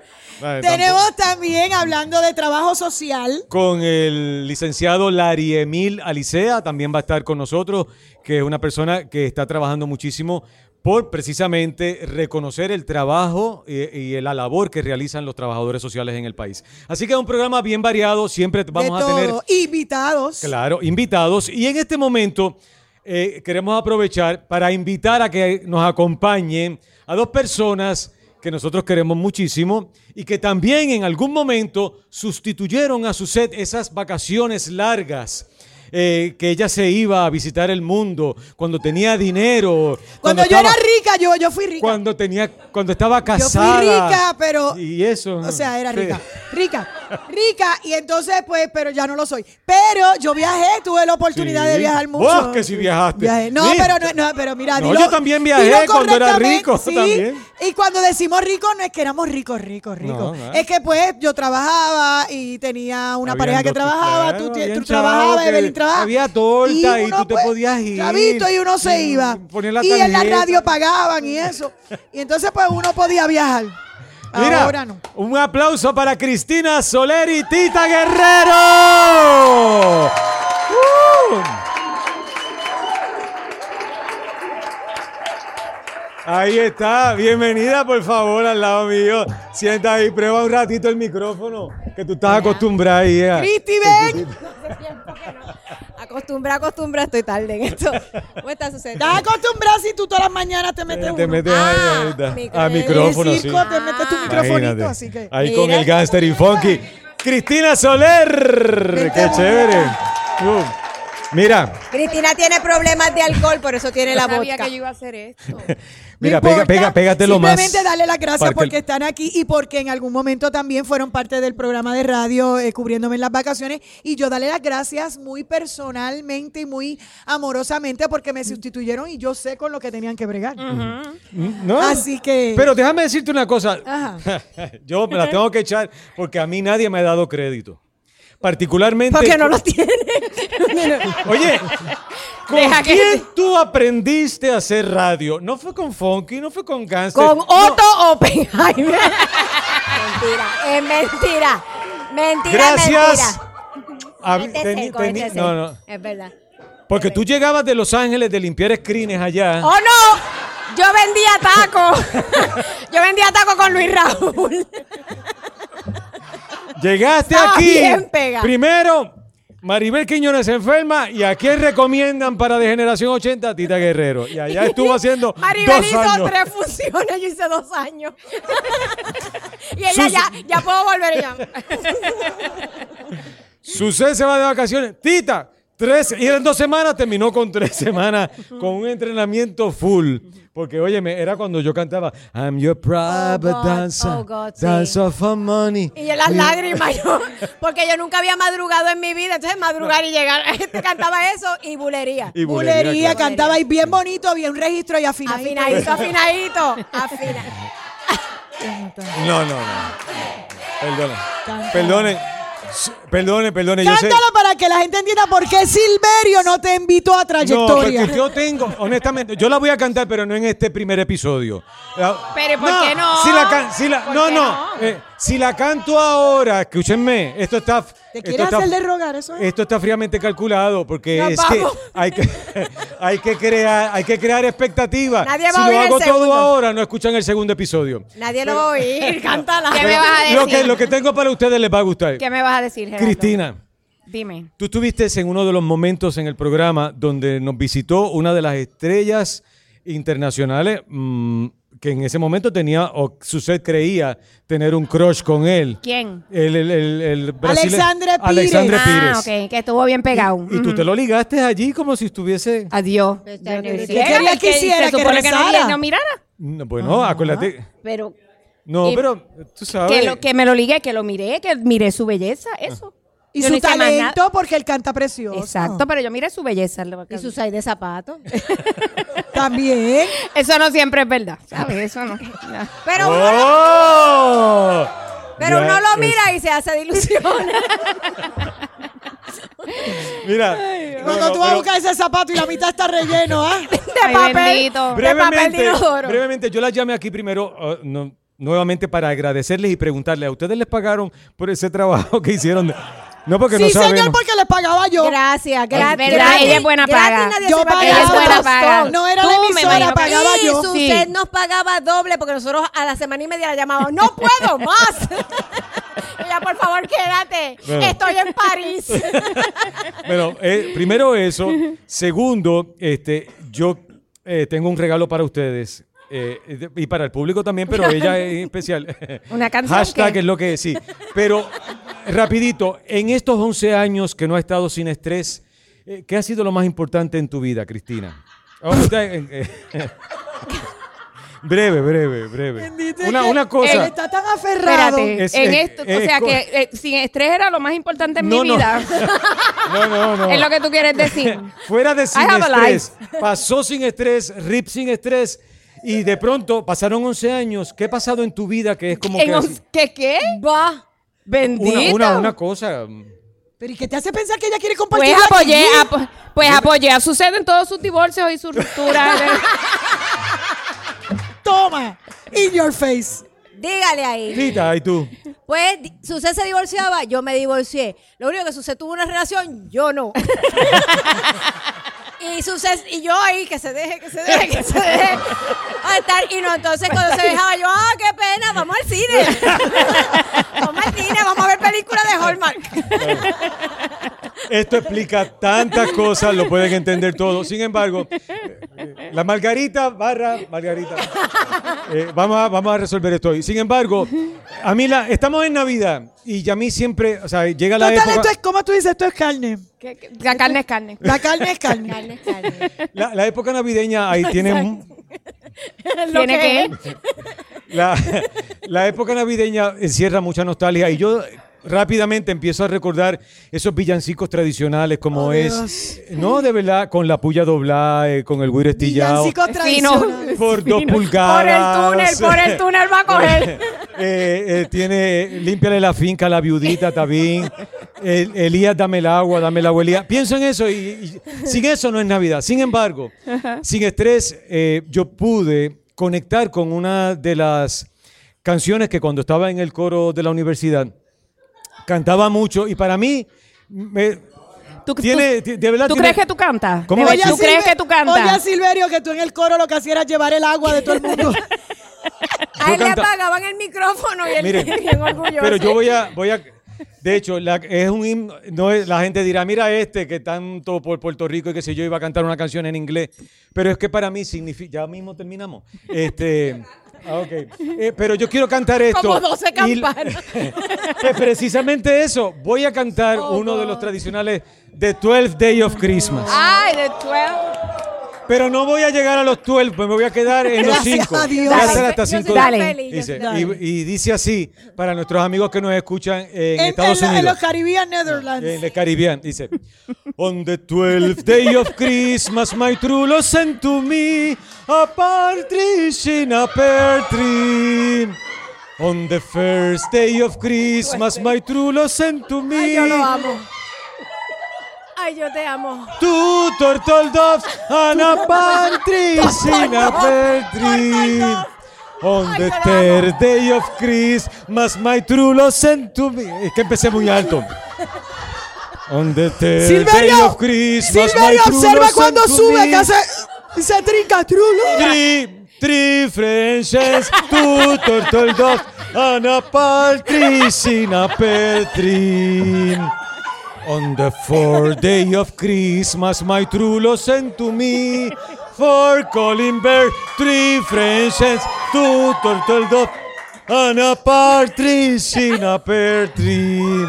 Tenemos también, hablando de trabajo social, con el licenciado Lari Emil Alicea, también va a estar con nosotros, que es una persona que está trabajando muchísimo por precisamente reconocer el trabajo y, y la labor que realizan los trabajadores sociales en el país. Así que es un programa bien variado, siempre vamos de a tener, invitados. claro, invitados. Y en este momento eh, queremos aprovechar para invitar a que nos acompañen a dos personas que nosotros queremos muchísimo y que también en algún momento sustituyeron a su set esas vacaciones largas. Eh, que ella se iba a visitar el mundo cuando tenía dinero. Cuando, yo estaba- era rica, yo, yo fui rica. Cuando tenía, cuando estaba Yo casada. fui rica, pero. Y eso. O sea, era sí. rica. Rica. Rica. Y entonces, pues, pero ya no lo soy. Pero yo viajé, tuve la oportunidad Sí. de viajar mucho. Vos que sí viajaste. Viajé. No, Sí. pero, no, no, pero mira, No, dilo- yo también viajé cuando era rico, sí. también. Y cuando decimos rico, no es que éramos ricos, ricos, ricos. No. Es que, pues, yo trabajaba y tenía una pareja que trabajaba, claro, tú, trabajabas, Evelyn había torta y uno, tú te podías ir. Chavito, y uno se Y iba. y en la radio pagaban y eso. Y entonces, pues, uno podía viajar. Mira, Ahora no. un aplauso para Cristina Soler y Tita Guerrero. ¡Uh! Ahí está, bienvenida por favor al lado mío. Sienta ahí, prueba un ratito el micrófono, que tú estás acostumbrada ahí. a- Cristi, ven. Acostumbra, acostumbra, estoy tarde en esto. ¿Cómo estás, Susana? Estás acostumbrado si tú todas las mañanas te metes Te uno. metes ahí, Ah, ahí está. a En micrófono, sí. te metes tu Ah. microfonito, Imagínate. así que... Ahí con Mira. el gangster y funky. Cristina Soler. Qué chévere. Uh, Mira, Cristina tiene problemas de alcohol, por eso tiene la No sabía vodka. que yo iba a hacer esto. mira, pega, pega, pégatelo más. Simplemente darle las gracias porque están aquí y porque en algún momento también fueron parte del programa de radio eh, cubriéndome en las vacaciones. Y yo darle las gracias muy personalmente y muy amorosamente porque me sustituyeron y yo sé con lo que tenían que bregar. ¿No? Así que. Pero déjame decirte una cosa. Ajá. Yo me la tengo que echar porque a mí nadie me ha dado crédito. Particularmente. Porque no lo tiene. Oye, ¿con Deja que- quién tú aprendiste a hacer radio? No fue con Funky, no fue con Gangster. Con no. Otto Oppenheimer. mentira, es mentira. Mentira, Gracias. mentira. A no, no. Es verdad. Porque tú llegabas de Los Ángeles de limpiar screens allá. ¡Oh, no! Yo vendía tacos. Yo vendía tacos con Luis Raúl. Llegaste Estaba aquí. bien pega. Primero, Maribel Quiñones se enferma. ¿Y a quién recomiendan para de generación 80? Tita Guerrero. Y allá estuvo haciendo Maribel dos hizo años. tres funciones, yo hice dos años. y ella Sus- ya, ya puedo volver ya. Sucede se va de vacaciones. Tita, Tres, y en dos semanas terminó con tres semanas, con un entrenamiento full. Porque, óyeme, era cuando yo cantaba I'm your private Oh, dancer, oh, God, sí. dancer for money. Y yo las lágrimas, yo, porque yo nunca había madrugado en mi vida, entonces madrugar y llegar, este cantaba eso y bulería. Y Bulería, claro. cantaba y bien bonito, bien registro y afinadito. Afinadito, afinadito, afina. No, no, no. Perdone. Perdone. Perdone, perdone. Yo sé. Cántalo para que la gente entienda por qué Silverio no te invitó a No, trayectoria. porque yo tengo, honestamente, yo la voy a cantar, pero no en este primer episodio. Pero, ¿y por qué no? Si la can- si la- ¿Por no, qué no. no? eh, si la canto ahora, escúchenme, esto está. ¿Te esto quieres está- hacer de rogar eso? es? Esto está fríamente calculado porque Nos es que hay que hay que crear hay que crear expectativas. Nadie va si a lo oír el hago todo segundo. ahora, no escuchan el segundo episodio. Nadie lo va a oír, cántala. ¿Qué me vas a decir? Lo que, lo que tengo para ustedes les va a gustar. ¿Qué me vas a decir, Gerardo? Cristina, Dime. tú estuviste en uno de los momentos en el programa donde nos visitó una de las estrellas internacionales mm, que en ese momento tenía, o Suset creía tener un crush con él. ¿Quién? El, el, el, el brasile- Alexandre Pires. Alexandre Ah, Pires. ok, que estuvo bien pegado. Y tú te lo ligaste allí como si estuviese... Adiós. ¿Qué querías que hiciera? Se ¿Que supone que no, rezara? no mirara. No, bueno, acuérdate. Pero No, Y- pero tú sabes. que, lo, que me lo ligué, que lo miré, que miré su belleza, eso. Y Yo su no hice más nada. talento, porque él canta precioso. Exacto, pero yo miré su belleza. lo que- Y sus seis de zapatos. También. Eso no siempre es verdad, ¿sabes? Eso no. no. Pero, uno, ¡Oh! pero uno lo mira y se hace de ilusiones. Mira. Cuando tú vas a buscar ese zapato y la mitad está relleno, ¿ah? De Ay, papel. bendito. De papel brevemente, de inodoro. brevemente, yo las llamé aquí primero, uh, no, nuevamente para agradecerles y preguntarles, ¿a ustedes les pagaron por ese trabajo que hicieron? No, porque sí, no sabemos. señor, porque les pagaba yo. Gracias, gracias. ¿Verdad? gratis. Ella es buena paga. Yo pagaba. Ella es buena paga. No era Tú, la emisora, pagaba Y yo. su Sí. usted nos pagaba doble porque nosotros a la semana y media la llamábamos. ¡No puedo más! Ella, por favor, quédate. Bueno. Estoy en París. Bueno, eh, primero eso. Segundo, este, yo eh, tengo un regalo para ustedes. eh, y para el público también, pero ella es especial. ¿Una canción Hashtag es lo que sí. Pero, rapidito, en estos 11 años que no has estado sin estrés, eh, ¿qué ha sido lo más importante en tu vida, Cristina? Oh, usted, eh, eh, breve, breve, breve. Una, una Él cosa. está tan aferrado. Espérate. Es- en es- esto, es o sea que eh, sin estrés era lo más importante en No, mi no. vida. No, no, no. Es lo que tú quieres decir. Fuera de sin I have a estrés. Pasó sin estrés, Rip sin estrés. Y de pronto pasaron 11 años. ¿Qué ha pasado en tu vida que es como En que ¿Qué qué? Va. Bendito. una, una, una cosa? Pero ¿y qué te hace pensar que ella quiere compartir Pues apoyé, apo- pues apoyé a Sucede en todos sus divorcios y sus rupturas. Toma. In your face. Dígale ahí. Rita, ¿y tú? Pues Susé se divorciaba, yo me divorcié. Lo único que Susé tuvo una relación, yo no. y Susé, y yo ahí, que se deje, que se deje, que se deje. A estar, y no, entonces cuando se dejaba, yo, ah, qué pena, vamos al cine. vamos al cine, vamos a ver películas de Hallmark. Esto explica tantas cosas, lo pueden entender todo. Sin embargo, eh, la Margarita barra Margarita. Eh, vamos, a, vamos a resolver esto hoy. Sin embargo, a mí la, estamos en Navidad y a mí siempre, o sea, llega la Total, época. esto es, ¿cómo tú dices? Esto es carne. La carne es carne. La carne es carne. Carne, carne. La, la época navideña ahí tiene ¿Tiene que? la, la época navideña encierra mucha nostalgia y yo rápidamente empiezo a recordar esos villancicos tradicionales como Oh, es Dios. no de verdad con la puya doblada eh, con el güiro estillado Villancicos Fino. tradicionales. por dos Por el pulgadas túnel, por el túnel va a coger. Eh, eh, tiene límpiale la finca a la viudita Tabín El- Elías dame el agua dame el agua Elías pienso en eso y, y sin eso no es Navidad sin embargo sin estrés eh, yo pude conectar con una de las canciones que cuando estaba en el coro de la universidad cantaba mucho y para mí me- ¿Tú, tiene tú- de verdad ¿tú tiene- crees que tú cantas? ¿Cómo? ¿Tú Oye, crees que tú cantas? Oye, Silverio, que tú en el coro lo que hacías era llevar el agua de todo el mundo. A él le canta- apagaban el micrófono y él Mire, bien orgulloso. Pero yo voy a, voy a, de hecho, la- es un himno, no es- la gente dirá, mira este que tanto por Puerto Rico y qué sé yo iba a cantar una canción en inglés, pero es que para mí significa, ya mismo terminamos, este, Ah, ok. Eh, pero yo quiero cantar esto. Como 12 Y- campanas. Pues precisamente eso. Voy a cantar Oh, uno de los tradicionales The 12 Day of Christmas. Ay, de 12. Pero no voy a llegar a los 12, pues me voy a quedar en los Gracias 5. a Dios. Voy a hacer Dale. hasta Yo soy 5. tan Dale. feliz, yo Dice, y, y dice así, para nuestros amigos que nos escuchan en, En, Estados en la- en Unidos. los Caribbean Netherlands. En el Caribbean, dice. On the twelfth day of Christmas, my true love sent to me a partridge in a pear tree. On the first day of Christmas, my true love sent to me Ay, yo lo amo. Ay, yo te amo. two turtle doves and a partridge in a pear tree. On Ay, the third day of Christmas, my true love sent to me. Es que empecé muy alto. On the third day of Christmas, Silverio, my true observa love cuando sent sube, que hace, se trinca trulo. Three, three Frenches, two turtle doves, and a partridge On the fourth day of Christmas, my true love sent to me four calling birds, three Frenches, two turtle doves, and a partridge in a pear tree.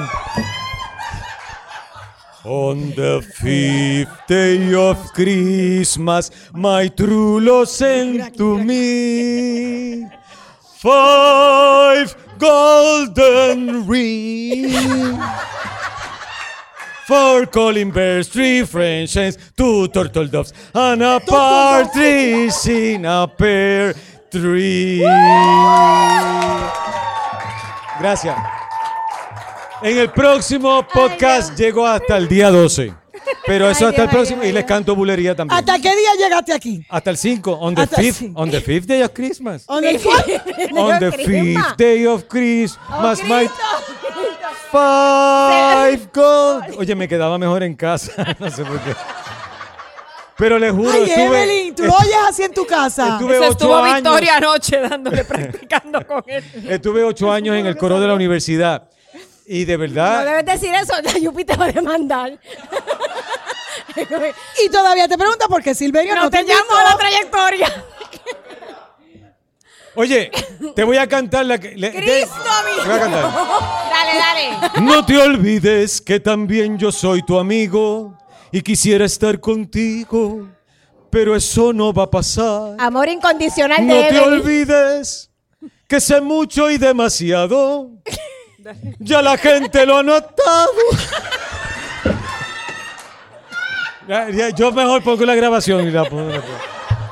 On the fifth day of Christmas, my true love sent to me five golden rings. Four calling birds, three French hens, two turtle doves, and a partridge in a pear tree. Gracias. En el próximo podcast llego hasta el día 12. Pero eso Ay, hasta el Dios, próximo. ay, Y les canto bulería también. ¿Hasta qué día llegaste aquí? Hasta el 5. On the Hasta el 5th. cinco. On the 5th day of Christmas. On the Crisma. 5th day of Christmas. Oh, my Cristo. Five gold. Oye, me quedaba mejor en casa. no sé por qué. Pero les juro, Ay, estuve, Evelyn, tú lo oyes así en tu casa. estuve Eso ocho estuvo años. Victoria anoche dándole, practicando con él. Estuve ocho años en el coro de la universidad. Y de No verdad, debes decir eso, la Yupi te va a demandar. Y todavía te pregunta por qué Silverio no, No te llamo a la trayectoria. Oye, te voy a cantar la que. le- te- Cristo, te voy a cantar. Dale, dale. No te olvides que también yo soy tu amigo y quisiera estar contigo, pero eso no va a pasar. Amor incondicional No de te Evelyn. olvides que sé mucho y demasiado. Ya la gente lo ha notado. Ya, ya, yo mejor pongo la grabación y la pongo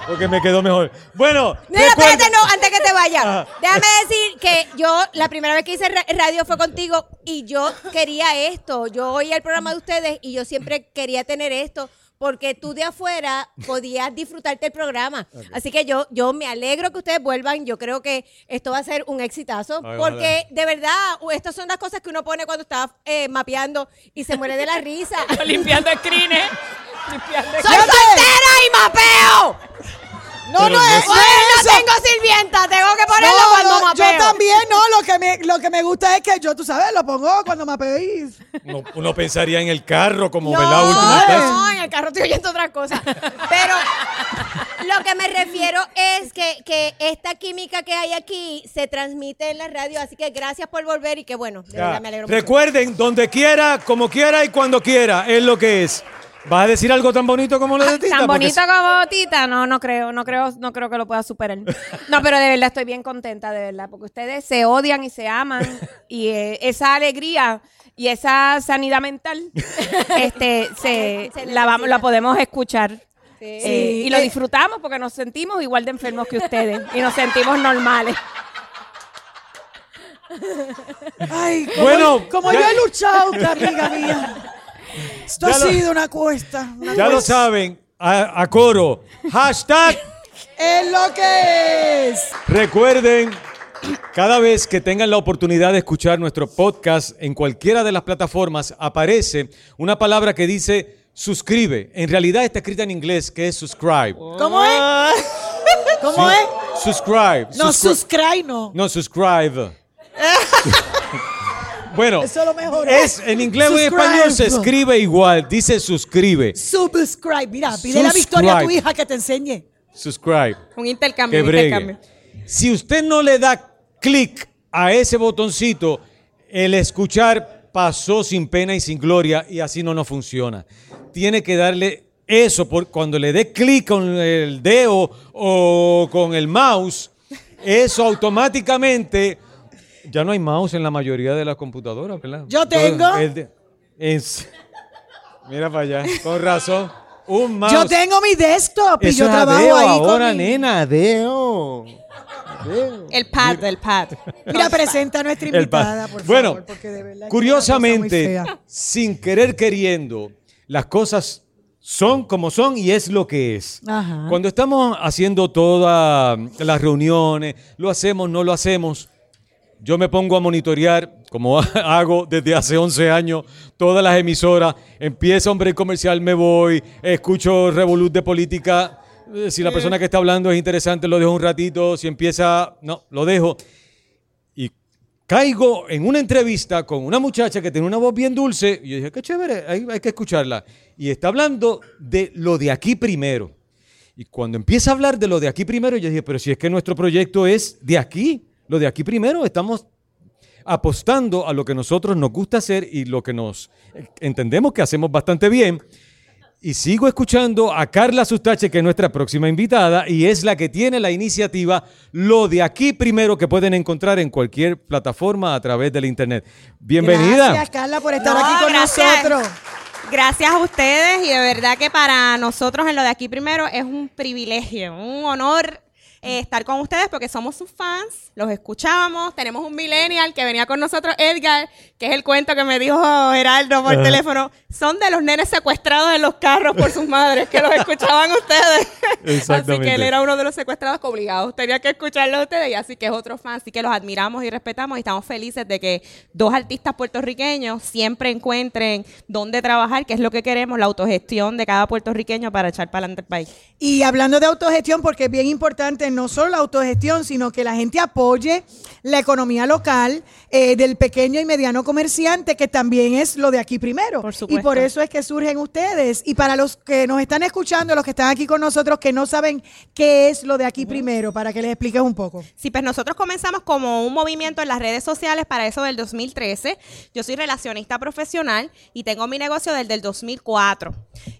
porque me quedó mejor. Bueno, No, espérate, no, antes que te vaya. Ajá. Déjame decir que yo, la primera vez que hice ra- radio fue contigo y yo quería esto. Yo oía el programa de ustedes y yo siempre quería tener esto porque tú de afuera podías disfrutarte el programa. Así que yo, yo me alegro que ustedes vuelvan. Yo creo que esto va a ser un exitazo Ay, porque de verdad, estas son las cosas que uno pone cuando está eh, mapeando y se muere de la risa. Limpiando screens. ¡Soy soltera y mapeo! No, no no es, es- no Oye, es no eso. tengo sirvienta, tengo que ponerlo No, cuando no, mapeo. yo también, no, lo que, me, lo que me gusta es que yo, tú sabes, lo pongo cuando mapeéis. uno, uno pensaría en el carro como No, ¿verdad? Última instancia. no, en el carro estoy oyendo otras cosas. Pero lo que me refiero es que, que esta química que hay aquí se transmite en la radio, así que gracias por volver y que bueno, de Ya. verdad me alegro mucho. Recuerden, donde quiera, como quiera y cuando quiera, es lo que es. ¿Vas a decir algo tan bonito como lo de Tita? Tan Porque bonito como Tita, no, no creo, no creo, no creo que lo pueda superar. No, pero de verdad estoy bien contenta, de verdad, porque ustedes se odian y se aman y eh, esa alegría y esa sanidad mental, este, se, Se la vamos, la podemos escuchar. Sí. Eh, y lo disfrutamos porque nos sentimos igual de enfermos que ustedes y nos sentimos normales. Ay, como, Bueno, como ya- yo he luchado, amiga mía. Esto Ya ha lo- sido una cuesta. una Ya lo saben, a, a coro. Hashtag. Es lo que es. Recuerden, cada vez que tengan la oportunidad de escuchar nuestro podcast en cualquiera de las plataformas, aparece una palabra que dice suscribe. En realidad está escrita en inglés, que es subscribe. ¿Cómo es? ¿Cómo Sí, es? Subscribe. No, subscribe no. No, subscribe. bueno, Eso lo mejor. es en inglés o en Subscribe. español se escribe igual, dice suscribe. Subscribe. Mira, pide a Victoria a tu hija que te enseñe. Subscribe. Un intercambio, Que bregue. intercambio. Si usted no le da clic a ese botoncito, el escuchar pasó sin pena y sin gloria y así no nos funciona. Tiene que darle eso, por, cuando le dé clic con el dedo o con el mouse, eso automáticamente... Ya no hay mouse en la mayoría de las computadoras, ¿verdad? Yo tengo. el de- es- mira para allá, con razón. Un mouse. Yo tengo mi desktop y Eso yo trabajo Adeo ahí ahora, con mi- nena, Adeo. Adeo. El pad, el pad. Mira, presenta a nuestra invitada, por bueno, favor, porque de verdad curiosamente, sin querer queriendo, las cosas son como son y es lo que es. Ajá. Cuando estamos haciendo todas las reuniones, lo hacemos, no lo hacemos, yo me pongo a monitorear, como hago desde hace 11 años, todas las emisoras. Empieza break comercial, me voy, escucho Revolut de política. eh, Si la persona que está hablando es interesante, lo dejo un ratito. Si empieza, no, lo dejo. Y caigo en una entrevista con una muchacha que tiene una voz bien dulce. Y yo dije, qué chévere, hay, hay que escucharla. Y está hablando de lo de aquí primero. Y cuando empieza a hablar de lo de aquí primero, yo dije, pero si es que nuestro proyecto es de aquí, lo de aquí primero, estamos apostando a lo que nosotros nos gusta hacer y lo que nos entendemos que hacemos bastante bien. Y sigo escuchando a Carla Sustache, que es nuestra próxima invitada, y es la que tiene la iniciativa Lo de aquí primero, que pueden encontrar en cualquier plataforma a través del Internet. Bienvenida. Gracias, Carla, por estar No, aquí con gracias. nosotros. Gracias a ustedes y de verdad que para nosotros en lo de aquí primero es un privilegio, un honor eh, estar con ustedes porque somos sus fans, los escuchamos, tenemos un millennial que venía con nosotros, Edgar, que es el cuento que me dijo Geraldo por teléfono, son de los nenes secuestrados en los carros por sus madres, que los escuchaban ustedes. Así que él era uno de los secuestrados que obligados tenía que escucharlo a ustedes y así que es otro fan, así que los admiramos y respetamos y estamos felices de que dos artistas puertorriqueños siempre encuentren dónde trabajar, que es lo que queremos, la autogestión de cada puertorriqueño para echar para adelante el país. Y hablando de autogestión, porque es bien importante no solo la autogestión, sino que la gente apoye la economía local eh, del pequeño y mediano comerciante, que también es lo de aquí primero. Por y por eso es que surgen ustedes. Y para los que nos están escuchando, los que están aquí con nosotros, que no saben qué es lo de aquí primero, para que les expliques un poco. Sí, pues nosotros comenzamos como un movimiento en las redes sociales para eso del 2013. Yo soy relacionista profesional y tengo mi negocio desde el 2004.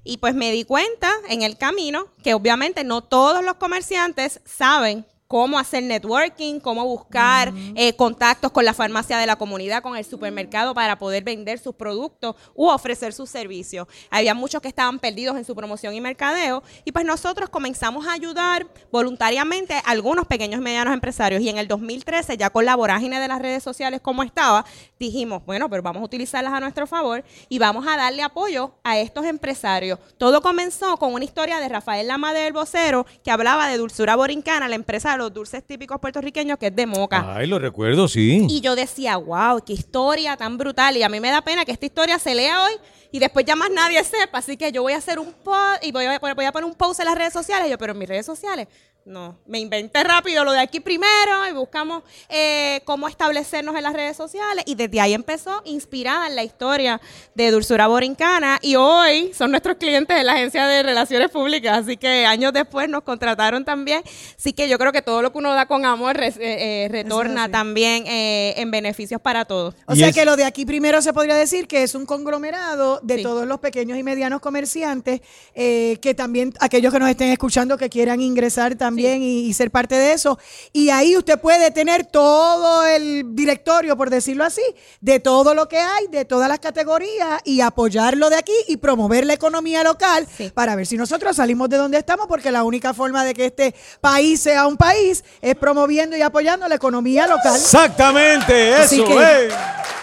Y pues me di cuenta en el camino que obviamente no todos los comerciantes saben cómo hacer networking, cómo buscar eh, contactos con la farmacia de la comunidad, con el supermercado para poder vender sus productos u ofrecer sus servicios. Había muchos que estaban perdidos en su promoción y mercadeo y pues nosotros comenzamos a ayudar voluntariamente a algunos pequeños y medianos empresarios y en el 2013 ya con la vorágine de las redes sociales como estaba, dijimos, bueno, pero vamos a utilizarlas a nuestro favor y vamos a darle apoyo a estos empresarios. Todo comenzó con una historia de Rafael Lama del Vocero que hablaba de Dulzura Borincana, la empresa de los dulces típicos puertorriqueños que es de Moca. Ay, lo recuerdo, sí. Y yo decía, wow, qué historia tan brutal. Y a mí me da pena que esta historia se lea hoy y después ya más nadie sepa. Así que yo voy a hacer un post y voy a, voy a poner un post en las redes sociales. Y yo, pero en mis redes sociales, no. Me inventé rápido lo de aquí primero y buscamos eh, cómo establecernos en las redes sociales. Y desde ahí empezó, inspirada en la historia de Dulzura Borincana. Y hoy son nuestros clientes de la Agencia de Relaciones Públicas. Así que años después nos contrataron también. Así que yo creo que todo lo que uno da con amor re- eh, eh, retorna también eh, en beneficios para todos. O Y sea es- que lo de aquí primero se podría decir que es un conglomerado de Sí. todos los pequeños y medianos comerciantes, eh, que también aquellos que nos estén escuchando que quieran ingresar también y, y ser parte de eso. Y ahí usted puede tener todo el directorio, por decirlo así, de todo lo que hay, de todas las categorías y apoyarlo de aquí y promover la economía local Sí. para ver si nosotros salimos de donde estamos, porque la única forma de que este país sea un país es promoviendo y apoyando la economía local. Exactamente, eso que- es.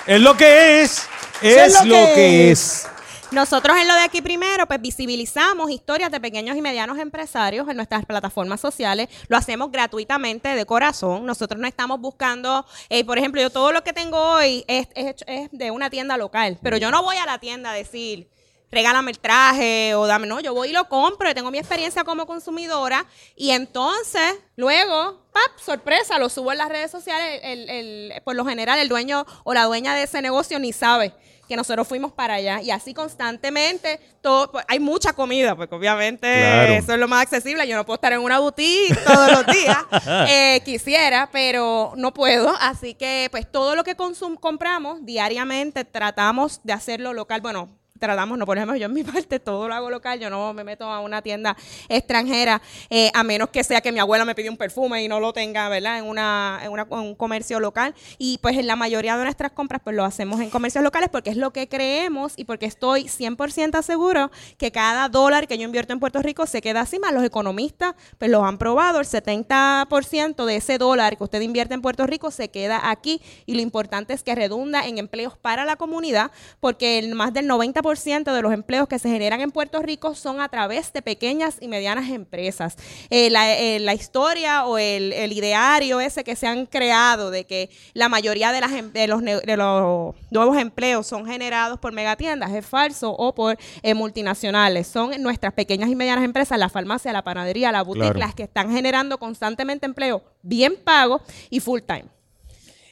Es lo que es. Es, lo, que, es. Nosotros en lo de aquí primero, pues visibilizamos historias de pequeños y medianos empresarios en nuestras plataformas sociales. Lo hacemos gratuitamente, de corazón. Nosotros no estamos buscando, eh, por ejemplo, yo todo lo que tengo hoy es, es es de una tienda local, pero yo no voy a la tienda a decir, regálame el traje o dame, no, yo voy y lo compro, tengo mi experiencia como consumidora y entonces luego, ¡pap! sorpresa, lo subo en las redes sociales, el, el- por lo general el dueño o la dueña de ese negocio ni sabe que nosotros fuimos para allá. Y así constantemente, todo, pues, hay mucha comida, porque obviamente Claro. eso es lo más accesible. Yo no puedo estar en una boutique todos los días. Eh, quisiera, pero no puedo. Así que, pues, todo lo que consum- compramos diariamente tratamos de hacerlo local. Bueno, tratamos, no, ejemplo, yo en mi parte todo lo hago local, yo no me meto a una tienda extranjera, eh, a menos que sea que mi abuela me pidió un perfume y no lo tenga, ¿verdad? En, una, en, una- en un comercio local. Y pues en la mayoría de nuestras compras pues lo hacemos en comercios locales porque es lo que creemos y porque estoy 100% seguro que cada dólar que yo invierto en Puerto Rico se queda así, más los economistas pues los han probado, el 70% de ese dólar que usted invierte en Puerto Rico se queda aquí y lo importante es que redunda en empleos para la comunidad porque el más del 90% de los empleos que se generan en Puerto Rico son a través de pequeñas y medianas empresas. Eh, la, eh, la historia o el, el ideario ese que se han creado de que la mayoría de, las, em- de, los, de los nuevos empleos son generados por megatiendas es falso o por eh, multinacionales. Son nuestras pequeñas y medianas empresas, la farmacia, la panadería, la boutique, Claro. las que están generando constantemente empleo bien pago y full time.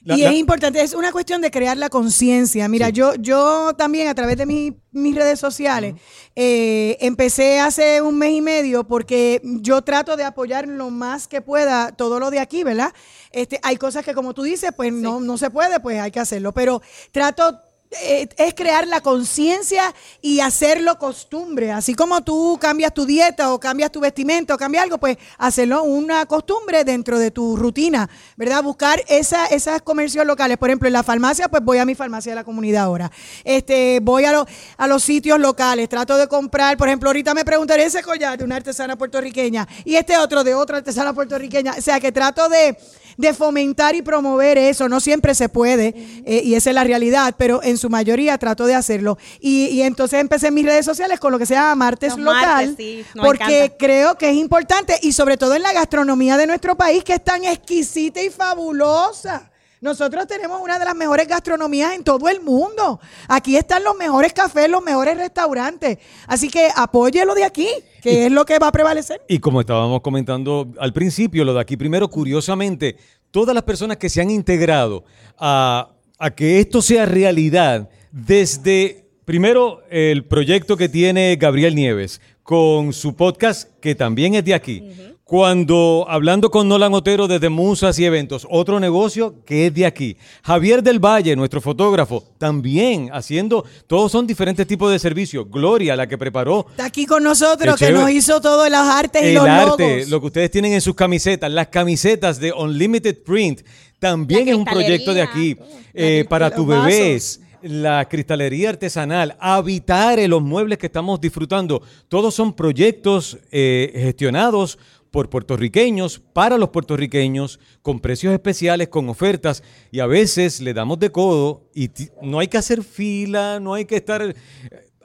La- y la- es importante, es una cuestión de crear la conciencia. Mira, yo, yo también a través de mi- mis redes sociales eh, empecé hace un mes y medio porque yo trato de apoyar lo más que pueda todo lo de aquí, ¿verdad? Este, hay cosas que como tú dices, pues no, no se puede, pues hay que hacerlo, pero trato es crear la conciencia y hacerlo costumbre. Así como tú cambias tu dieta o cambias tu vestimenta o cambias algo, pues hacerlo una costumbre dentro de tu rutina, ¿verdad? Buscar esa, esas comercios locales. Por ejemplo, en la farmacia, pues voy a mi farmacia de la comunidad ahora. Este, voy a, a los sitios locales, trato de comprar, por ejemplo, ahorita me preguntaré ese collar de una artesana puertorriqueña y este otro de otra artesana puertorriqueña. O sea, que trato de de fomentar y promover eso. No siempre se puede, eh, y esa es la realidad, pero en su mayoría trato de hacerlo. Y, y entonces empecé en mis redes sociales con lo que se llama Martes Los Local, martes, sí, porque encanta. creo que es importante, y sobre todo en la gastronomía de nuestro país, que es tan exquisita y fabulosa. Nosotros tenemos una de las mejores gastronomías en todo el mundo. Aquí están los mejores cafés, los mejores restaurantes. Así que apóyelo de aquí, que es lo que va a prevalecer. Y como estábamos comentando al principio, lo de aquí primero, curiosamente, todas las personas que se han integrado a, a que esto sea realidad, desde primero el proyecto que tiene Gabriel Nieves con su podcast, que también es de aquí. Cuando hablando con Nolan Otero desde Musas y Eventos, otro negocio que es de aquí. Javier del Valle, nuestro fotógrafo, también haciendo, todos son diferentes tipos de servicios. Gloria, la que preparó Está aquí con nosotros, que nos hizo todas las artes y el los arte, logos. lo que ustedes tienen en sus camisetas, las camisetas de Unlimited Print, también es un proyecto de aquí. Eh, para tus bebés, la cristalería artesanal, Habitare, los muebles que estamos disfrutando, todos son proyectos eh, gestionados por puertorriqueños, para los puertorriqueños, con precios especiales, con ofertas, y a veces le damos de codo y no hay que hacer fila, no hay que estar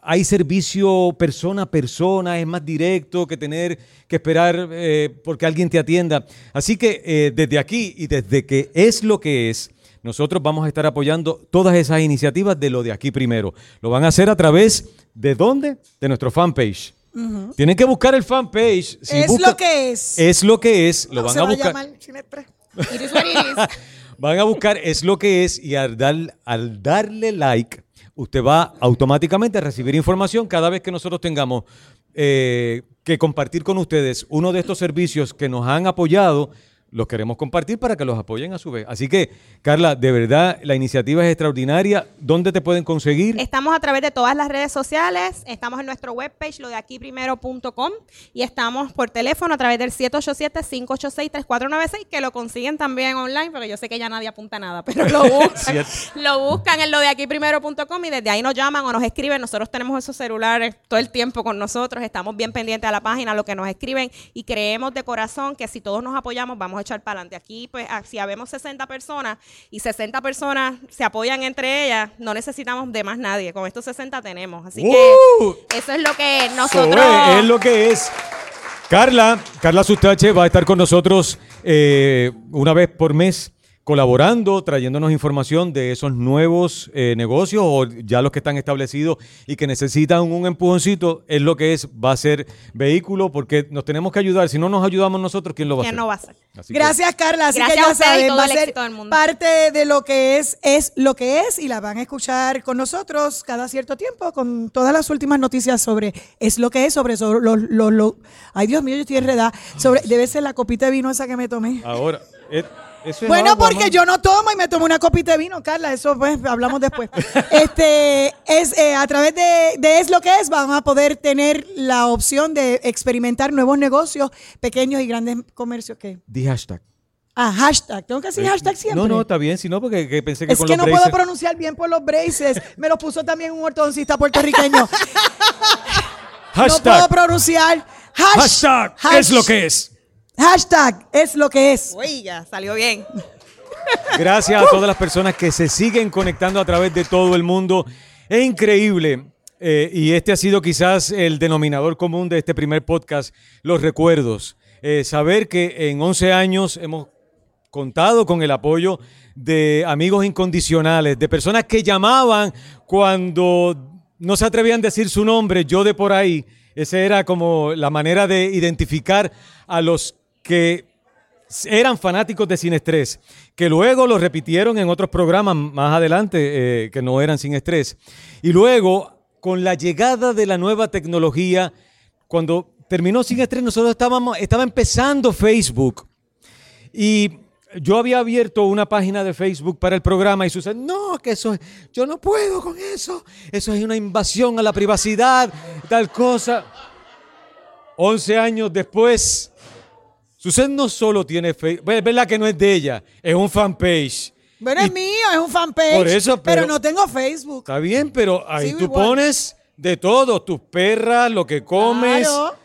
hay servicio persona a persona, es más directo que tener que esperar eh, porque alguien te atienda. Así que eh, desde aquí y desde que es lo que es, nosotros vamos a estar apoyando todas esas iniciativas de lo de aquí primero. Lo van a hacer a través de dónde? De nuestro fanpage. Tienen que buscar el fanpage. Si es lo que es. Es lo que es. Lo No, van se a va buscar. llamar. Van a buscar es lo que es y al, dar- al darle like, usted va automáticamente a recibir información cada vez que nosotros tengamos eh, que compartir con ustedes uno de estos servicios que nos han apoyado. Los queremos compartir para que los apoyen a su vez. Así que, Carla, de verdad, la iniciativa es extraordinaria. ¿Dónde te pueden conseguir? Estamos a través de todas las redes sociales, estamos en nuestro webpage, lo de aquí primero.com, y estamos por teléfono a través del 787-586-3496, que lo consiguen también online, porque yo sé que ya nadie apunta nada, pero lo buscan. Lo buscan en lo de aquí primero.com y desde ahí nos llaman o nos escriben. Nosotros tenemos esos celulares todo el tiempo con nosotros, estamos bien pendientes a la página, lo que nos escriben, y creemos de corazón que si todos nos apoyamos, vamos a echar para adelante. Aquí, pues, ah, si habemos 60 personas y 60 personas se apoyan entre ellas, no necesitamos de más nadie. Con estos 60 tenemos. Así ¡Uh! que eso es lo que nosotros. es, es lo que es. Carla, Carla Sustache va a estar con nosotros eh, una vez por mes colaborando, trayéndonos información de esos nuevos eh, negocios o ya los que están establecidos y que necesitan un empujoncito, es lo que es, va a ser vehículo porque nos tenemos que ayudar. Si no nos ayudamos nosotros, ¿quién lo va a hacer? no va a ser. Así que- Gracias, Carla. Así Gracias que ya saben, todo va a ser parte de lo que es, es lo que es, y la van a escuchar con nosotros cada cierto tiempo con todas las últimas noticias sobre es lo que es, sobre, sobre los, los- los- ay Dios mío, yo estoy enredada, sobre, debe ser la copita de vino esa que me tomé. Ahora, eh, eso es Bueno, agua, porque yo no tomo y me tomo una copita de vino, Carla. Eso pues hablamos después. este es eh, a través de, de es lo que es van a poder tener la opción de experimentar nuevos negocios, pequeños y grandes comercios. ¿Qué? Di hashtag. Ah, hashtag. Tengo que decir hashtag siempre. No, no, está bien, si no, porque que pensé que es con que los no puedo pronunciar bien por los braces. Me lo puso también un ortodoncista puertorriqueño. No puedo Hashtag. pronunciar. Hash- hashtag. hash- Es lo que es. Hashtag es lo que es. Uy, ya salió bien. Gracias a todas las personas que se siguen conectando a través de todo el mundo. Es increíble. eh, y este ha sido quizás el denominador común de este primer podcast, los recuerdos. Eh, saber que en 11 años hemos contado con el apoyo de amigos incondicionales, de personas que llamaban cuando no se atrevían a decir su nombre, yo de por ahí. Esa era como la manera de identificar a los que eran fanáticos de Sin Estrés, que luego lo repitieron en otros programas más adelante eh, que no eran Sin Estrés. Y luego, con la llegada de la nueva tecnología, cuando terminó Sin Estrés, nosotros estábamos, estaba empezando Facebook. Y yo había abierto una página de Facebook para el programa y Susan, no, que eso, es- yo no puedo con eso. Eso es una invasión a la privacidad, tal cosa. 11 años después, Susan no solo tiene Facebook, es verdad que no es de ella, es un fanpage. Bueno, Y- es mío, es un fanpage. Por eso, pero, pero- no tengo Facebook. Está bien, pero ahí tú igual. pones de todo, tus perras, lo que comes, Claro.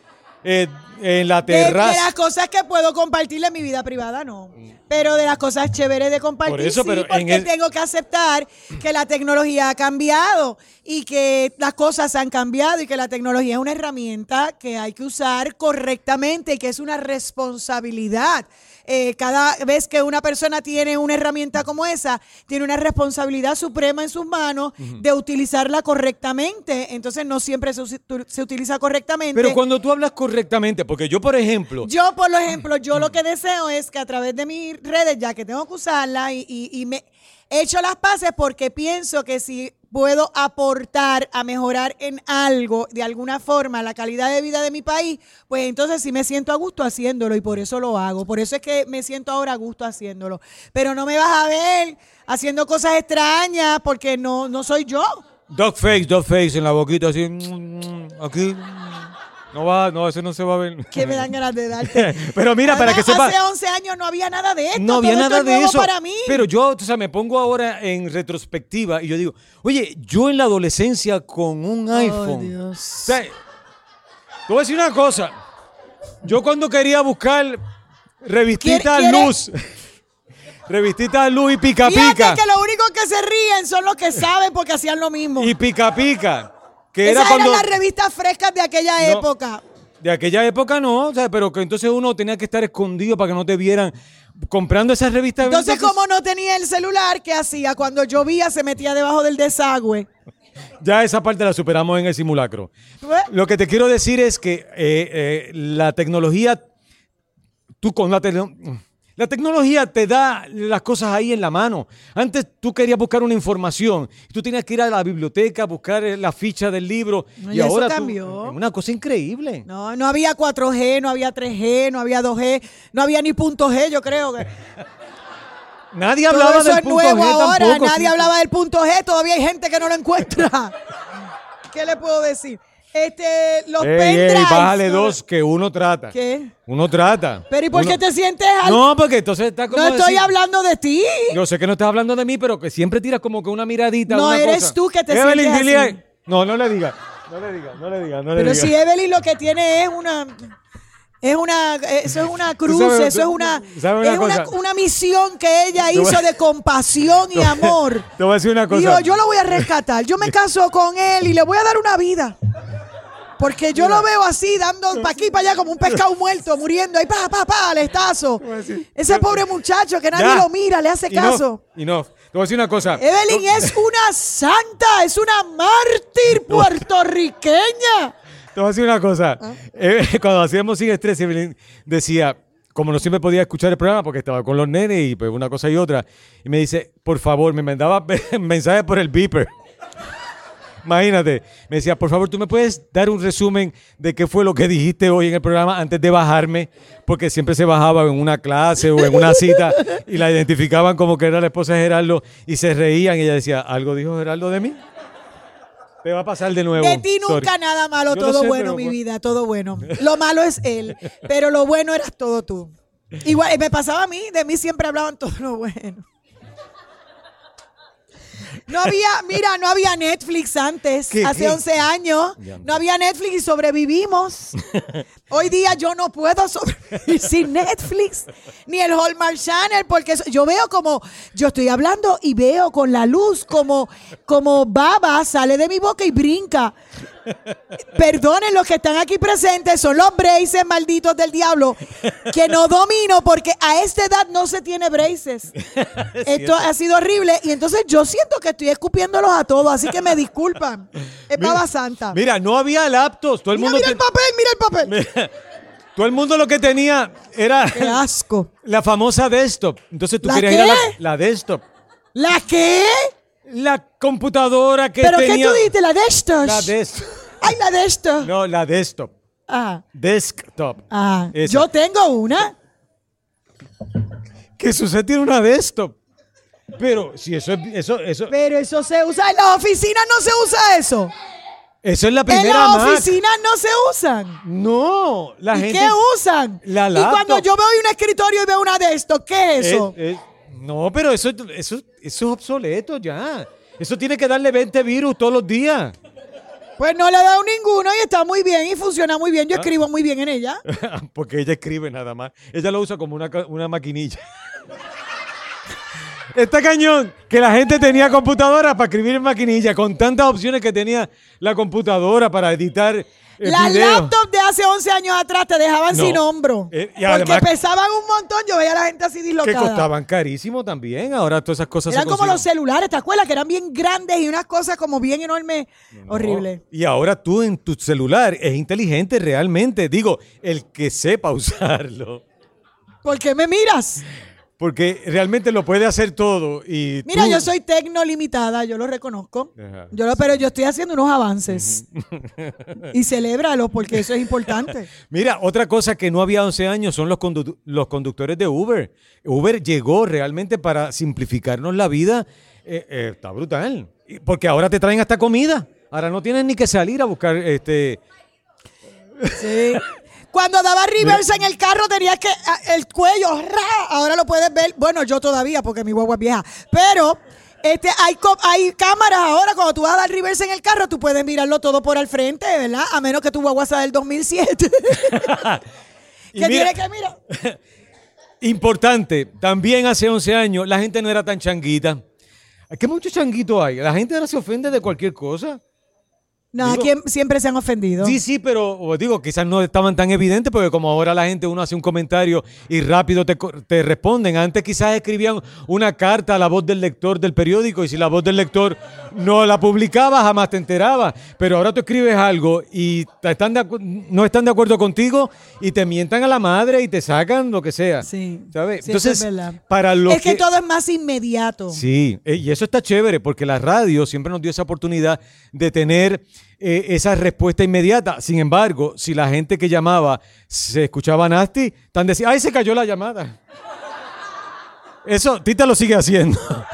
eh, en la De, de terraza. las cosas que puedo compartir en mi vida privada, no. Pero de las cosas chéveres de compartir, Por eso, sí, pero en porque el- tengo que aceptar que la tecnología ha cambiado y que las cosas han cambiado y que la tecnología es una herramienta que hay que usar correctamente y que es una responsabilidad. Eh, cada vez que una persona tiene una herramienta como esa, tiene una responsabilidad suprema en sus manos de utilizarla correctamente. Entonces no siempre se, se utiliza correctamente. Pero cuando tú hablas correctamente, porque yo, por ejemplo, Yo, por ejemplo, yo lo que deseo es que a través de mis redes, ya que tengo que usarla y, y- y me he hecho las paces porque pienso que si puedo aportar a mejorar en algo, de alguna forma, la calidad de vida de mi país, pues entonces sí me siento a gusto haciéndolo y por eso lo hago. Por eso es que me siento ahora a gusto haciéndolo. Pero no me vas a ver haciendo cosas extrañas porque no, no soy yo. dog face, dog face en la boquita, así, aquí. No va, no, eso no se va a ver. Que me dan ganas de darte. Pero mira, para que sepa. Hace 11 años no había nada de esto. No había todo esto nada es de nuevo eso. para mí. Pero yo, o sea, me pongo ahora en retrospectiva y yo digo, oye, yo en la adolescencia con un iPhone. Dios. O sea, te voy a decir una cosa. Yo cuando quería buscar revistita ¿Quiere- luz, revistita luz y pica Fíjate pica, que los únicos que se ríen son los que saben porque hacían lo mismo. y pica pica, que Esas era cuando eran las revistas frescas de aquella No. época. de aquella época no, o sea, pero que entonces uno tenía que estar escondido para que no te vieran comprando esas revistas. Entonces, como no tenía el celular, ¿qué hacía? Cuando llovía, se metía debajo del desagüe. Ya esa parte la superamos en el simulacro. Pues, Lo que te quiero decir es que eh, eh, la tecnología, tú con la, tecno- la tecnología te da las cosas ahí en la mano. Antes tú querías buscar una información, tú tenías que ir a la biblioteca, buscar eh, la ficha del libro No, y y eso ahora cambió. es una cosa increíble. No, no había 4G, no había 3G, no había 2G, no había ni punto G, yo creo que. Nadie Todo hablaba eso del es punto nuevo G ahora, tampoco, nadie sí. hablaba del punto G, todavía hay gente que no lo encuentra. ¿Qué le puedo decir? Este, los Ey, ey, pendrives. bájale no- dos que uno trata. ¿Qué? Uno trata. Pero ¿y por Uno- qué te sientes al... No, porque entonces está como No estoy decir- hablando de ti. Yo sé que no estás hablando de mí, pero que siempre tiras como que una miradita. No, una eres cosa. tú que te Evelyn, sientes así. No, no le digas. No le digas, no le digas, no le Pero si Evelyn lo que tiene es una... Es una, eso es una cruz, sabes- eso es una, es una, una misión que ella voy- hizo de compasión y amor. Te voy a decir una cosa. Dijo, yo lo voy a rescatar, yo me caso con él y le voy a dar una vida. Porque yo lo veo así, dando para aquí y para allá como un pescado muerto, muriendo ahí, pa, pa, pa, alestazo. Ese pobre muchacho que nadie Ya. lo mira, le hace caso. enough. Te voy a decir una cosa. Evelyn es una santa, es una mártir puertorriqueña. Te voy a decir una cosa. Ah. Eh, cuando hacíamos sin estrés, Evelyn decía, como no siempre podía escuchar el programa porque estaba con los nenes y pues una cosa y otra, y me dice, por favor, me mandaba mensajes por el beeper. Imagínate, me decía, por favor, tú me puedes dar un resumen de qué fue lo que dijiste hoy en el programa antes de bajarme, porque siempre se bajaba en una clase o en una cita y la identificaban como que era la esposa de Gerardo y se reían y ella decía, ¿algo dijo Gerardo de mí? Te va a pasar de nuevo. De ti nunca Sorry. nada malo, Yo todo sé, bueno, pero mi vida, todo bueno. Lo malo es él, pero lo bueno eras todo tú. Igual, eh, me pasaba a mí, de mí siempre hablaban todo lo bueno. No había, mira, no había Netflix antes, ¿Qué, hace qué? 11 años. No había Netflix y sobrevivimos. Hoy día yo no puedo sobrevivir sin Netflix, ni el Hallmark Channel, porque yo veo como, yo estoy hablando y veo con la luz como, como baba sale de mi boca y brinca. Perdonen los que están aquí presentes, son los braces malditos del diablo, que no domino porque a esta edad no se tiene braces. Esto ha sido horrible y entonces yo siento que estoy escupiéndolos a todos, así que me disculpan. Es baba santa. Mira, no había laptops. Todo el Mira, mundo, mira te- el papel, mira el papel. todo el mundo lo que tenía era Qué asco. la famosa desktop. Entonces tú ¿La querías ir a la, qué? la desktop. ¿La qué? La computadora que ¿Pero qué tenía. tú dijiste? ¿La de estos? La desktop. Ay, la de estos. No, la desktop. Ah, Desktop. ah. Esa. Yo tengo una. Que Suset tiene una desktop. Pero si eso es eso, eso, Pero eso se usa. En las oficinas no se usa eso. Eso es la En primera las Mac. oficinas no se usan. No, la ¿Y gente. qué usan? La y cuando yo veo un escritorio y veo una de estos, ¿qué es eso? No, pero eso, eso, eso es obsoleto ya. Eso tiene que darle 20 virus todos los días. Pues no le he dado ninguno y está muy bien y funciona muy Ah. bien. Yo escribo muy bien en ella. Porque ella escribe nada más. Ella lo usa como una, ca- una maquinilla. Está cañón que la gente tenía computadora para escribir en maquinilla, con tantas opciones que tenía la computadora para editar eh, Las laptops de hace 11 años atrás te dejaban No. sin hombro. Eh, y porque pesaban un montón. Yo veía a la gente así Que dislocada. costaban carísimo también. Ahora todas esas cosas Eran se como los celulares, ¿te acuerdas? Que eran bien grandes y unas cosas como bien enormes. Horrible. Y ahora tú en tu celular es inteligente realmente. Digo, el que sepa usarlo. ¿Por qué me miras? Porque realmente lo puede hacer todo. Y Mira, tú- yo soy tecno limitada, yo lo reconozco. Ajá. Yo lo, pero yo estoy haciendo unos avances. y celébralo porque eso es importante. Mira, otra cosa que no había 11 años son los, condu- los conductores de Uber. Uber llegó realmente para simplificarnos la vida. Eh, eh, está brutal. Porque ahora te traen hasta comida. Ahora no tienes ni que salir a buscar este. Sí. Cuando daba reverse en el carro tenías que a- el cuello, ¡ra! ahora lo puedes ver. Bueno, yo todavía porque mi guagua es vieja, pero este hay hay cámaras ahora cuando tú vas a dar reverse en el carro, tú puedes mirarlo todo por al frente, ¿verdad? A menos que tu guagua sea del 2007. Y que mira- tiene que mirar. Importante, también hace 11 años la gente no era tan changuita. ¿Qué mucho changuito hay? La gente ahora se ofende de cualquier cosa. No, Digo- aquí siempre se han ofendido. Sí, sí, pero o digo, quizás no estaban tan evidentes porque como ahora la gente uno hace un comentario y rápido te, responden. Antes quizás escribían una carta a la voz del lector del periódico y si la voz del lector no la publicaba jamás te enterabas. Pero ahora tú escribes algo y te están de no están de acuerdo contigo y te mientan a la madre y te sacan lo que sea. Sí. ¿Sabes? Sí, Entonces, es para los es que, todo es más inmediato. Sí, eh, y eso está chévere porque la radio siempre nos dio esa oportunidad de tener eh, esa respuesta inmediata. Sin embargo, si la gente que llamaba se escuchaba nasty, tan decía, ¡ay, se cayó la llamada! Eso, Tita lo sigue haciendo.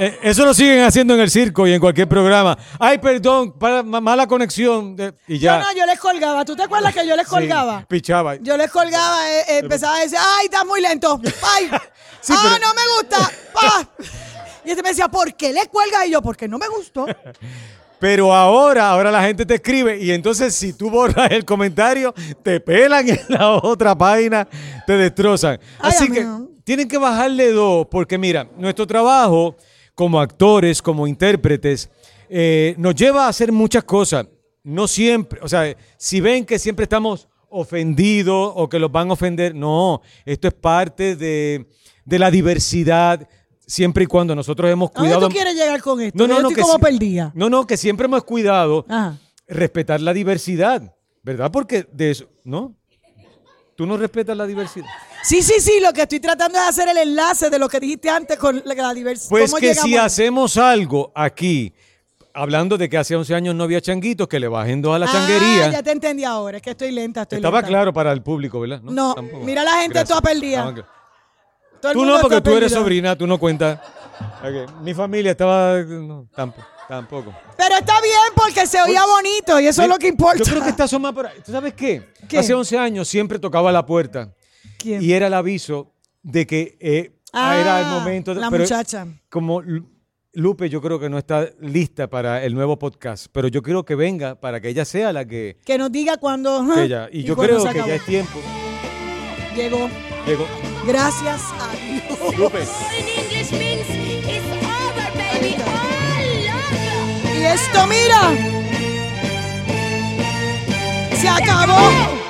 Eh, eso lo siguen haciendo en el circo y en cualquier programa. ¡Ay, perdón! Para, ma- mala conexión. y ya. No, no, yo les colgaba. ¿Tú te acuerdas que yo les Sí, colgaba? pichaba. Yo les colgaba, eh, empezaba a decir, ay, estás muy lento. Ay, Sí, ah, pero- no me gusta. Pa. Y este me decía, ¿por qué le cuelgas? Y yo, porque no me gustó. Pero ahora, ahora la gente te escribe y entonces si tú borras el comentario, te pelan en la otra página, te destrozan. Ay, Así que tienen que bajarle dos, porque mira, nuestro trabajo como actores, como intérpretes, eh, nos lleva a hacer muchas cosas. no siempre, o sea, si ven que siempre estamos ofendidos o que los van a ofender, no, esto es parte de, de la diversidad, siempre y cuando nosotros hemos ¿A dónde cuidado... tú quieres llegar con esto? No, no, Yo no, estoy como perdida. No, no, que siempre hemos cuidado Ajá. respetar la diversidad, ¿verdad? Porque de eso, ¿no? Tú no respetas la diversidad. Sí, sí, sí, lo que estoy tratando es hacer el enlace de lo que dijiste antes con la, diversidad. Pues ¿Cómo que si hacemos algo aquí, hablando de que hace 11 años no había changuitos, que le bajen dos a la changuería. Ah, ya te entendí ahora, es que estoy lenta, estoy Estaba lenta. claro para el público, ¿verdad? No, tampoco. mira la gente toda perdida. Estaban cl- Todo el Tú no, porque tú eres sobrina, tú no cuentas. Ok, Mi familia estaba... no, tampoco, tampoco. Pero está bien porque se oía bonito y eso es lo que importa. Yo creo que está asomada por ahí. ¿Tú sabes qué? ¿Qué? Hace 11 años siempre tocaba la puerta ¿Quién? y era el aviso de que eh, Ah, era el momento. de- la pero muchacha. Como Lu- Lupe, yo creo que no está lista para el nuevo podcast, pero yo quiero que venga para que ella sea la que, Que nos diga cuando. que ella. Y yo cuando creo que ya es tiempo. Llegó. Llegó. Gracias a. Y esto, mira. Se acabó.